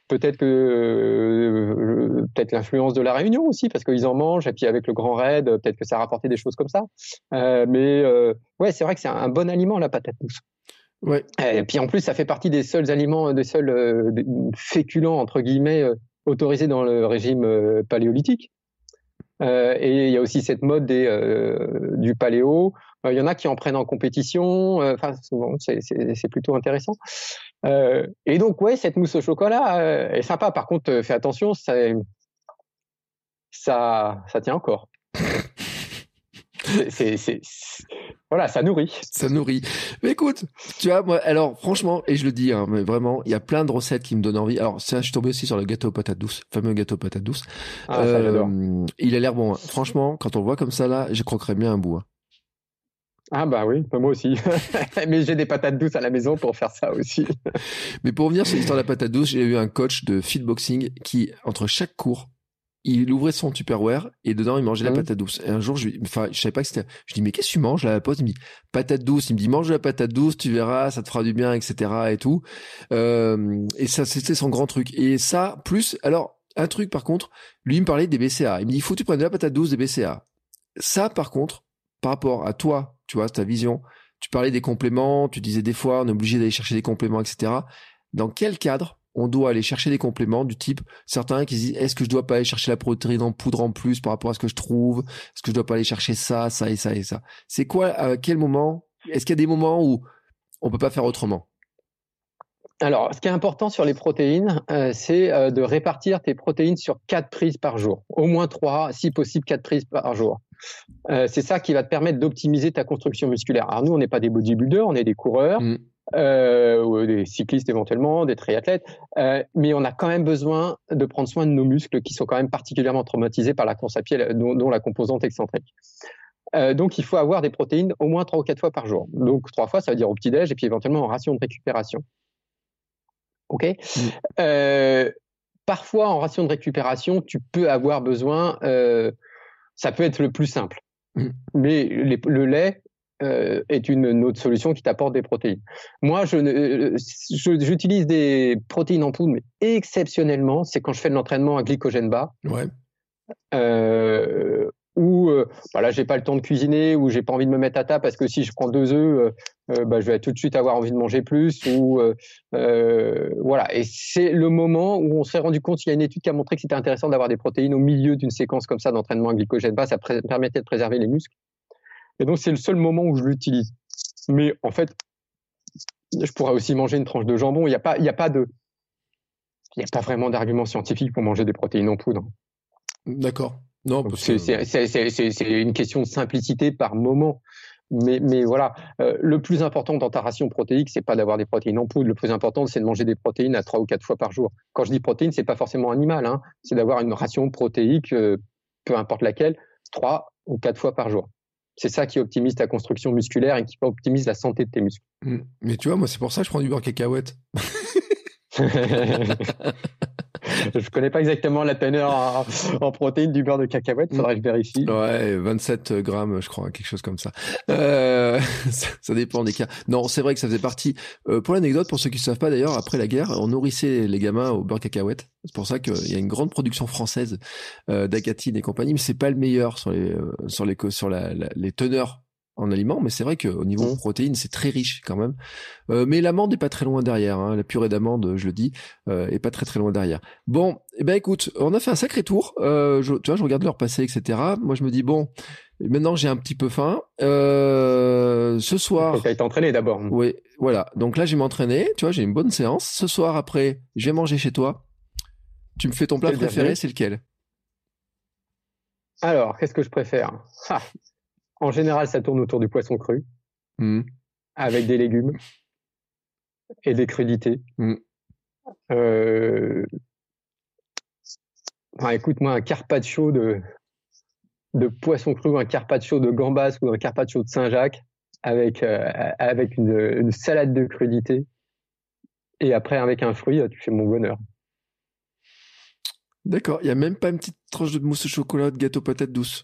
Peut-être que peut-être l'influence de la Réunion aussi, parce qu'ils en mangent. Et puis avec le Grand Raid, peut-être que ça a rapporté des choses comme ça. Mais ouais, c'est vrai que c'est un bon aliment la patate douce. Ouais. Et puis en plus, ça fait partie des seuls aliments, des seuls euh, féculents entre guillemets euh, autorisés dans le régime euh, paléolithique. Euh, et il y a aussi cette mode des, euh, du paléo. Il y en a qui en prennent en compétition. Enfin, souvent, c'est- plutôt intéressant. Et donc, ouais, cette mousse au chocolat est sympa. Par contre, fais attention, ça, ça tient encore. C'est- voilà, ça nourrit. Ça nourrit. Mais écoute, tu vois, moi, alors franchement, et je le dis, hein, mais vraiment, il y a plein de recettes qui me donnent envie. Alors ça, je suis tombé aussi sur le gâteau aux patates douces, fameux gâteau aux patates douces. Ah, ça, Euh, il a l'air bon. hein. Franchement, quand on le voit comme ça là, je croquerais bien un bout. hein. Ah bah oui, bah, moi aussi. Mais j'ai des patates douces à la maison pour faire ça aussi. Mais pour revenir sur l'histoire de la patate douce, j'ai eu un coach de fitboxing qui, entre chaque cours, il ouvrait son Tupperware et dedans il mangeait la Mhm. patate douce. Et un jour, je, lui- enfin, je savais pas que c'était. Je dis mais qu'est-ce que tu manges là à la pause Il me dit patate douce. Il me dit mange de la patate douce, tu verras, ça te fera du bien, etc. Et tout. Euh, et ça, c'était son grand truc. Et ça, plus, alors un truc par contre, lui il me parlait des BCA. Il me dit, il faut que tu prennes de la patate douce des BCA. Ça, par contre, par rapport à toi, tu vois, ta vision, tu parlais des compléments, tu disais des fois, on est obligé d'aller chercher des compléments, etc. Dans quel cadre on doit aller chercher des compléments du type certains qui disent est-ce que je dois pas aller chercher la protéine en poudre en plus par rapport à ce que je trouve? Est-ce que je dois pas aller chercher ça ça et ça et ça? C'est quoi à quel moment est-ce qu'il y a des moments où on peut pas faire autrement? Alors, ce qui est important sur les protéines, euh, c'est euh, de répartir tes protéines sur quatre prises par jour, au moins trois, si possible quatre prises par jour. Euh, c'est ça qui va te permettre d'optimiser ta construction musculaire. Alors nous, on n'est pas des bodybuilders, on est des coureurs. Mm. ou des cyclistes éventuellement, des triathlètes, mais on a quand même besoin de prendre soin de nos muscles qui sont quand même particulièrement traumatisés par la course à pied, dont, dont la composante excentrique. donc, il faut avoir des protéines au moins trois ou quatre fois par jour. Donc, trois fois, ça veut dire au petit-déj et puis éventuellement en ration de récupération. Ok? Mm. Euh, parfois, en ration de récupération, tu peux avoir besoin. Euh, ça peut être le plus simple, mm. mais le lait euh, est une, autre solution qui t'apporte des protéines. Moi, je, j'utilise des protéines en poudre, mais exceptionnellement, c'est quand je fais de l'entraînement à glycogène bas. Ouais ou euh, bah là j'ai pas le temps de cuisiner ou j'ai pas envie de me mettre à table parce que si je prends deux œufs euh, euh, bah, je vais tout de suite avoir envie de manger plus ou euh, voilà et c'est le moment où on s'est rendu compte il y a une étude qui a montré que c'était intéressant d'avoir des protéines au milieu d'une séquence comme ça d'entraînement à glycogène bas ça permettait de préserver les muscles et donc c'est le seul moment où je l'utilise mais en fait je pourrais aussi manger une tranche de jambon il n'y a pas y a pas de a pas vraiment d'argument scientifique pour manger des protéines en poudre d'accord non, c'est une question de simplicité par moment. Mais, mais voilà, euh, le plus important dans ta ration protéique, c'est pas d'avoir des protéines en poudre. Le plus important, c'est de manger des protéines à trois ou quatre fois par jour. Quand je dis protéines, c'est pas forcément animal, hein. c'est d'avoir une ration protéique, euh, peu importe laquelle, trois ou quatre fois par jour. C'est ça qui optimise ta construction musculaire et qui optimise la santé de tes muscles. Mmh. Mais tu vois, moi, c'est pour ça que je prends du beurre cacahuète. je connais pas exactement la teneur en, protéines du beurre de cacahuète, faudrait que je vérifie. Ouais, 27 grammes, je crois, quelque chose comme ça. Euh, ça, dépend des cas. Non, c'est vrai que ça faisait partie. Euh, pour l'anecdote, pour ceux qui ne savent pas d'ailleurs, après la guerre, on nourrissait les gamins au beurre cacahuète. C'est pour ça qu'il y a une grande production française euh, d'acatine et compagnie, mais c'est pas le meilleur sur les euh, sur les sur la, les teneurs en aliments, mais c'est vrai qu'au niveau mmh. protéines, c'est très riche quand même. Euh, mais l'amande n'est pas très loin derrière. Hein. La purée d'amande, je le dis, euh, est pas très très loin derrière. Bon, eh ben écoute, on a fait un sacré tour. Euh, je, tu vois, je regarde l'heure passer, etc. Moi, je me dis bon, maintenant j'ai un petit peu faim. Euh, ce soir. Tu été entraîné d'abord. Oui, voilà. Donc là, j'ai m'entraîné. Tu vois, j'ai une bonne séance. Ce soir, après, je vais manger chez toi. Tu me fais ton plat préféré, c'est lequel? Alors, qu'est-ce que je préfère? Ah, en général, ça tourne autour du poisson cru, mmh. avec des légumes et des crudités. Mmh. Euh, écoute, moi, un carpaccio de, de poisson cru, un carpaccio de gambas ou un carpaccio de Saint-Jacques avec, euh, avec une, salade de crudités et après avec un fruit, tu fais mon bonheur. D'accord, il n'y a même pas une petite tranche de mousse au chocolat, de gâteau patate douce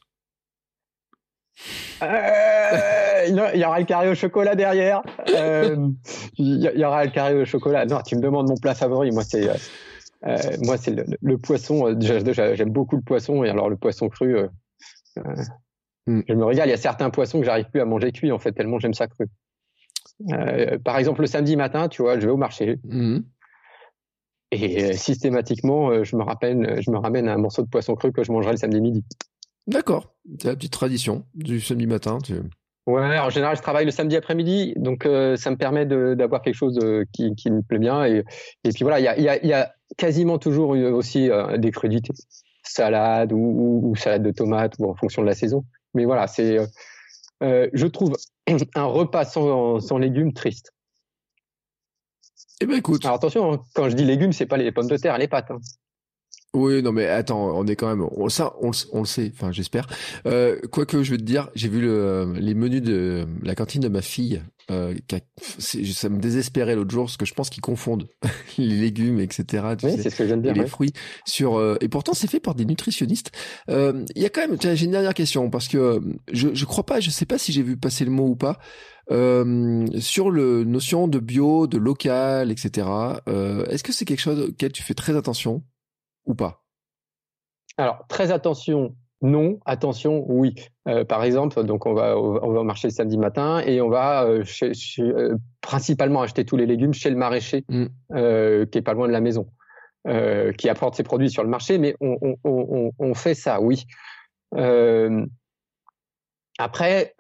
euh, il y aura le carré au chocolat derrière. Euh, il y aura le carré au chocolat. Non, tu me demandes mon plat favori. Moi, c'est euh, moi c'est le, poisson. J'aime beaucoup le poisson et alors le poisson cru. Hmm. Je me régale. Il y a certains poissons que j'arrive plus à manger cuit en fait tellement j'aime ça cru. par exemple, le samedi matin, tu vois, je vais au marché. Hmm. Et systématiquement, je me rappelle, je me ramène un morceau de poisson cru que je mangerai le samedi midi. D'accord. C'est la petite tradition du samedi matin. Tu... Ouais, en général, je travaille le samedi après-midi, donc euh, ça me permet d'avoir quelque chose euh, qui, qui, me plaît bien. Et, et puis voilà, il y a, y, a, y a, quasiment toujours aussi euh, des crudités, salade ou, ou, salade de tomates ou en fonction de la saison. Mais voilà, c'est, je trouve un repas sans, sans légumes triste. Eh ben écoute. Alors attention, hein, quand je dis légumes, c'est pas les pommes de terre les pâtes. Hein. Oui, non, mais attends, on est quand même, on, ça, on, on le sait, enfin, j'espère. Euh, Quoique, je veux te dire, j'ai vu le, les menus de la cantine de ma fille. Euh, ça me désespérait l'autre jour parce que je pense qu'ils confondent les légumes, etc. oui, c'est ce que je viens de dire. Et les fruits sur euh, et pourtant c'est fait par des nutritionnistes. Euh, il y a quand même, j'ai une dernière question parce que je je crois pas, je sais pas si j'ai vu passer le mot ou pas. Euh, sur le notion de bio, de local, etc. Euh, Est-ce que c'est quelque chose auquel tu fais très attention? Ou pas? Alors, très attention, non. Attention, oui. Euh, par exemple, donc on va, on va marcher le samedi matin et on va euh, euh, principalement acheter tous les légumes chez le maraîcher mm. qui est pas loin de la maison, qui apporte ses produits sur le marché. Mais on, fait ça, oui. après,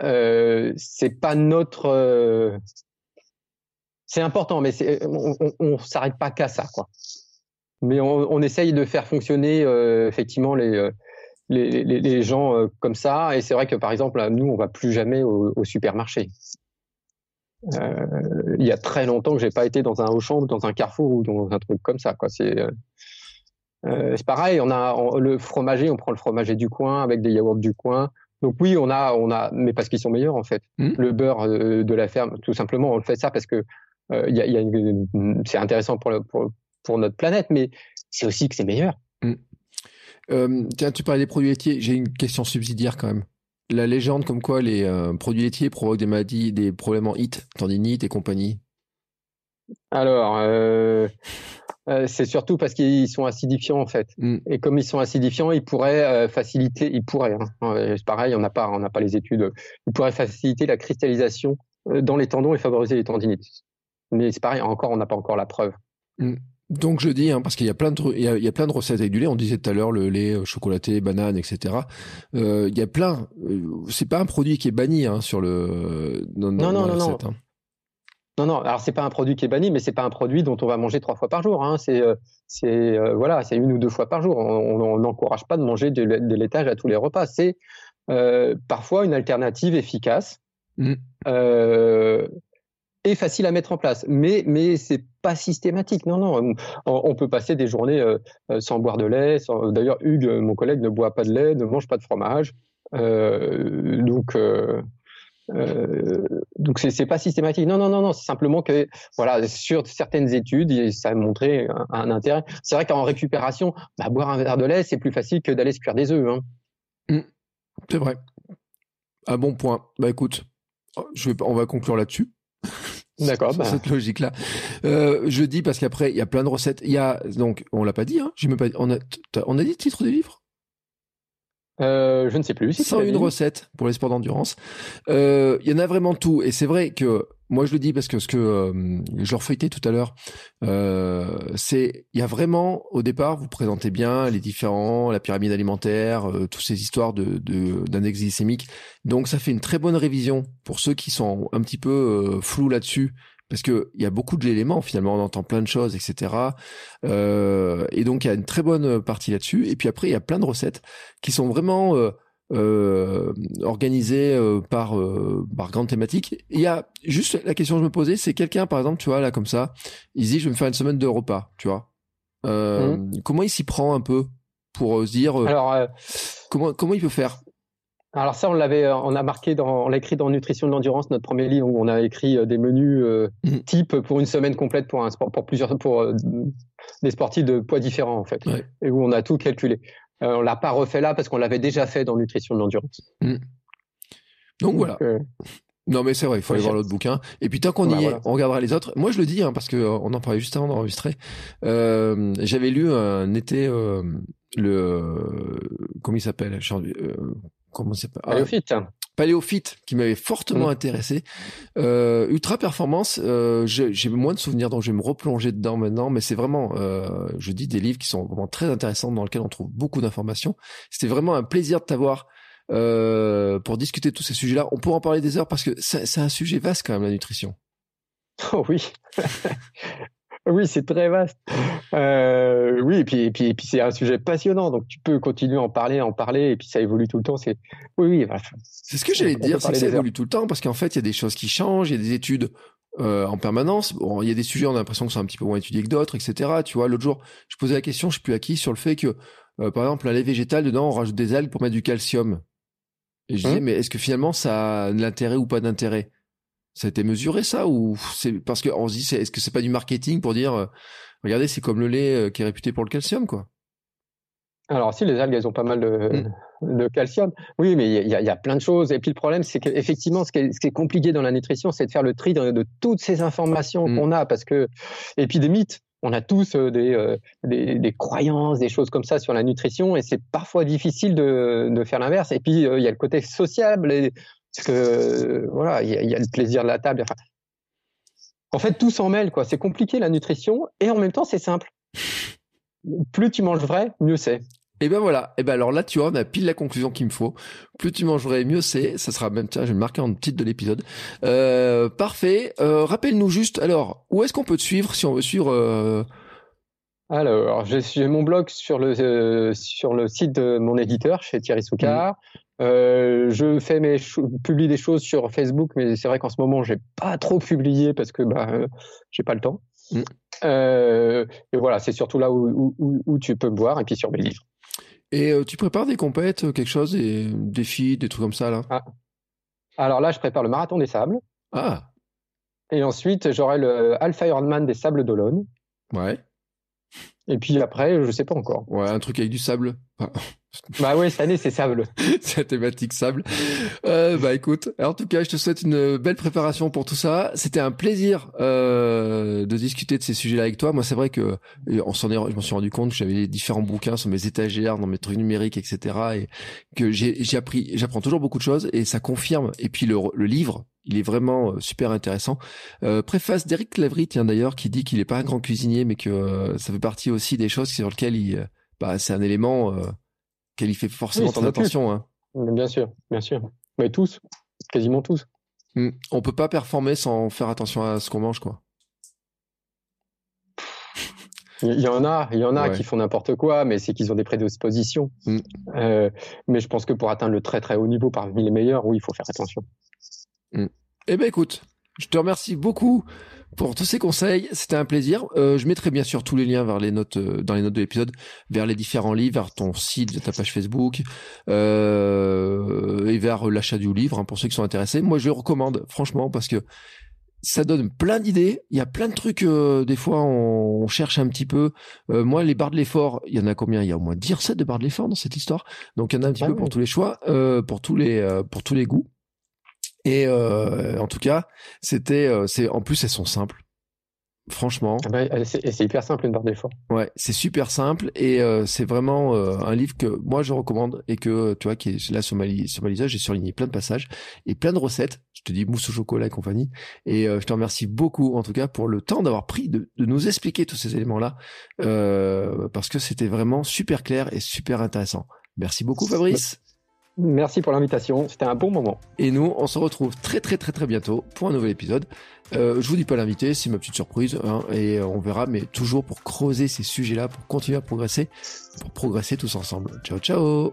c'est pas notre. c'est important, mais on, on s'arrête pas qu'à ça, quoi. Mais on, essaye de faire fonctionner effectivement les les, les, gens euh, comme ça. Et c'est vrai que par exemple, nous, on va plus jamais au, supermarché. Euh, il y a très longtemps que j'ai pas été dans un Auchan, dans un Carrefour ou dans un truc comme ça. Quoi. C'est, euh, c'est pareil. On a le fromager, on prend le fromager du coin avec des yaourts du coin. Donc oui, on a, on a, mais parce qu'ils sont meilleurs en fait. Mmh. Le beurre de la ferme, tout simplement, on le fait ça parce que il y a, y a c'est intéressant pour, pour, pour notre planète, mais c'est aussi que c'est meilleur. Mmh. Euh, tiens, tu parlais des produits laitiers. J'ai une question subsidiaire quand même. La légende comme quoi les euh, produits laitiers provoquent des maladies, des problèmes en HIT, tendinite et compagnie. Alors, euh, c'est surtout parce qu'ils sont acidifiants en fait. Mm. Et comme ils sont acidifiants, ils pourraient faciliter, ils pourraient. Hein, pareil, on n'a pas, on n'a pas les études. Ils pourraient faciliter la cristallisation dans les tendons et favoriser les tendinites. Mais c'est pareil, encore, on n'a pas encore la preuve. Mm. Donc je dis, hein, parce qu'il y a plein de il y a, plein de recettes avec du lait. On disait tout à l'heure le lait euh, chocolaté, banane, etc. Euh, il y a plein. Euh, c'est pas un produit qui est banni hein, sur le. non, non, non, non. Hein. Non, non. Alors c'est pas un produit qui est banni, mais c'est pas un produit dont on va manger trois fois par jour. C'est, voilà, c'est une ou deux fois par jour. On n'encourage pas de manger de, laitage à tous les repas. C'est parfois une alternative efficace. Mmh facile à mettre en place, mais mais c'est pas systématique. Non, non, on, peut passer des journées euh, euh, sans boire de lait. D'ailleurs, Hugues, mon collègue, ne boit pas de lait, ne mange pas de fromage. Euh, donc euh, donc c'est pas systématique. Non, non, non, non. C'est simplement que voilà, sur certaines études, ça a montré un, intérêt. C'est vrai qu'en récupération, bah, boire un verre de lait, c'est plus facile que d'aller se cuire des œufs. Hein. Mmh. c'est vrai. Un bon point. Bah écoute, on va conclure là-dessus. D'accord. Bah. Cette logique-là. Euh, je dis parce qu'après, il y a plein de recettes. Il y a donc, on l'a pas dit, hein. J'ai même pas. On a, on a dit le titre du livre. Euh, je ne sais plus. Si 101 recettes pour les sports d'endurance. Euh, il y en a vraiment tout. Et c'est vrai que moi je le dis parce que ce que euh, je leur tout à l'heure, euh, c'est il y a vraiment au départ vous présentez bien les différents, la pyramide alimentaire, euh, toutes ces histoires de d'index glycémique. Donc ça fait une très bonne révision pour ceux qui sont un petit peu flous là-dessus parce que il y a beaucoup d'éléments finalement, on entend plein de choses, etc. Euh, et donc il y a une très bonne partie là-dessus. Et puis après il y a plein de recettes qui sont vraiment euh, euh, organisées euh, par euh, par grande thématique. Il y a juste la question que je me posais, c'est quelqu'un par exemple, tu vois là comme ça, il se dit je vais me faire une semaine de repas, tu vois. Mmh. Comment il s'y prend un peu pour se dire Alors, comment comment il peut faire? alors ça, on l'avait, euh, on a marqué dans, on l'a écrit dans Nutrition de l'endurance, notre premier livre où on a écrit euh, des menus euh, mm. type pour une semaine complète pour un sport, pour plusieurs, pour des sportifs de poids différents en fait, et où on a tout calculé. On l'a pas refait là parce qu'on l'avait déjà fait dans Nutrition de l'endurance. Mm. Donc, voilà. non mais c'est vrai, il faut aller voir l'autre bouquin. Et puis tant qu'on y est, on regardera les autres. Moi je le dis hein, parce que on en parlait juste avant d'enregistrer. J'avais lu un été le comment il s'appelle comment c'est pas Paléophyte. Paléophyte qui m'avait fortement mm. intéressé. Euh, Ultra Performance, euh, j'ai moins de souvenirs donc je vais me replonger dedans maintenant, mais c'est vraiment, euh, je dis des livres qui sont vraiment très intéressants dans lesquels on trouve beaucoup d'informations. C'était vraiment un plaisir de t'avoir euh, pour discuter de tous ces sujets-là. On pourra en parler des heures parce que c'est un sujet vaste quand même la nutrition. Oh oui. Oui, c'est très vaste. Euh, oui, et puis, et puis, et puis c'est un sujet passionnant, donc tu peux continuer à en parler, à en parler, et puis ça évolue tout le temps. C'est oui, oui. c'est ce que j'allais dire, c'est que ça évolue tout le temps, parce qu'en fait, il y a des choses qui changent, il y a des études euh, en permanence. Bon, il y a des sujets, on a l'impression que sont un petit peu moins étudiés que d'autres, etc. Tu vois, l'autre jour, je posais la question, je sais plus à qui, sur le fait que, euh, par exemple, la lait végétale, dedans, on rajoute des algues pour mettre du calcium. Et je disais, hum. mais est-ce que finalement, ça a de l'intérêt ou pas d'intérêt? Ça a été mesuré ça ou c'est parce qu'on se dit est-ce que c'est pas du marketing pour dire euh, regardez c'est comme le lait euh, qui est réputé pour le calcium quoi? Alors si les algues elles ont pas mal de, mmh. calcium oui mais il y, a, plein de choses et puis le problème c'est qu'effectivement ce, qui est, ce qui est compliqué dans la nutrition c'est de faire le tri de, toutes ces informations mmh. qu'on a parce que et puis des mythes on a tous des, des, croyances, des choses comme ça sur la nutrition, et c'est parfois difficile de, de faire l'inverse. Et puis il y a le côté sociable, parce que voilà, il y, a le plaisir de la table. Enfin, en fait, tout s'en mêle, quoi. C'est compliqué la nutrition, et en même temps, c'est simple. Plus tu manges vrai, mieux c'est. Et ben voilà. Et ben alors là, tu vois, on a pile la conclusion qu'il me faut. Plus tu mangerais, mieux c'est. Ça sera même, tiens, je vais me marquer en titre de l'épisode. Euh, parfait. Euh, rappelle-nous juste, alors, où est-ce qu'on peut te suivre si on veut suivre euh... Alors, j'ai mon blog sur le euh, sur le site de mon éditeur chez Thierry Soucard. Mmh. Euh, je fais mes publie des choses sur Facebook, mais c'est vrai qu'en ce moment j'ai pas trop publié parce que bah j'ai pas le temps. Mmh. et voilà, c'est surtout là où, où, où, tu peux me voir et puis sur mes livres. Et euh, tu prépares des compètes, euh, quelque chose, des défis, des trucs comme ça là? Ah. Alors là, je prépare le marathon des sables. Ah. Et ensuite, j'aurai le Alpha Ironman des sables d'Olonne. Ouais. Et puis après, je sais pas encore. Ouais, un truc avec du sable. Bah ouais, cette année c'est sable. c'est la thématique sable. Euh, bah écoute, en tout cas, je te souhaite une belle préparation pour tout ça. C'était un plaisir euh, de discuter de ces sujets-là avec toi. Moi, c'est vrai que on s'en est, je m'en suis rendu compte que j'avais différents bouquins sur mes étagères, dans mes trucs numériques, etc. Et que j'ai, j'ai appris, j'apprends toujours beaucoup de choses et ça confirme. Et puis le, le livre, il est vraiment euh, super intéressant. Euh, préface d'Eric Clavry, tiens d'ailleurs, qui dit qu'il est pas un grand cuisinier, mais que euh, ça fait partie aussi des choses sur lesquelles il, bah, c'est un élément qu'elle y fait forcément très attention. Hein. Bien sûr, bien sûr. Mais tous, quasiment tous. Hmm. On peut pas performer sans faire attention à ce qu'on mange, quoi. Il y en a, il y en a qui font n'importe quoi, mais c'est qu'ils ont des prédispositions. Euh, mais je pense que pour atteindre le très très haut niveau parmi les meilleurs, oui, il faut faire attention. Hmm. Eh ben écoute, je te remercie beaucoup pour tous ces conseils. C'était un plaisir. Euh, je mettrai bien sûr tous les liens vers les notes euh, dans les notes de l'épisode, vers les différents livres, vers ton site, ta page Facebook euh, et vers l'achat du livre hein, pour ceux qui sont intéressés. Moi, je le recommande franchement parce que ça donne plein d'idées. Il y a plein de trucs. Euh, des fois, on, cherche un petit peu. Euh, moi, les barres de l'effort, il y en a combien? Il y a au moins 10 recettes de barres de l'effort dans cette histoire. Donc, il y en a un petit ah peu pour tous les choix, pour tous les pour tous les goûts. Et euh, en tout cas, c'était, euh, c'est en plus elles sont simples. Franchement. Ah bah, c'est hyper simple une barre d'effort. Ouais, c'est super simple et euh, c'est vraiment un livre que moi je recommande et que tu vois qui est là sur ma, sur ma j'ai surligné plein de passages et plein de recettes. Je te dis mousse au chocolat et compagnie. Et je te remercie beaucoup en tout cas pour le temps d'avoir pris de, de, nous expliquer tous ces éléments là parce que c'était vraiment super clair et super intéressant. Merci beaucoup Fabrice. Merci pour l'invitation, c'était un bon moment. Et nous, on se retrouve très très très très bientôt pour un nouvel épisode. Euh, je vous dis pas l'invité, c'est ma petite surprise, hein, et on verra, mais toujours pour creuser ces sujets-là, pour continuer à progresser, pour progresser tous ensemble. Ciao ciao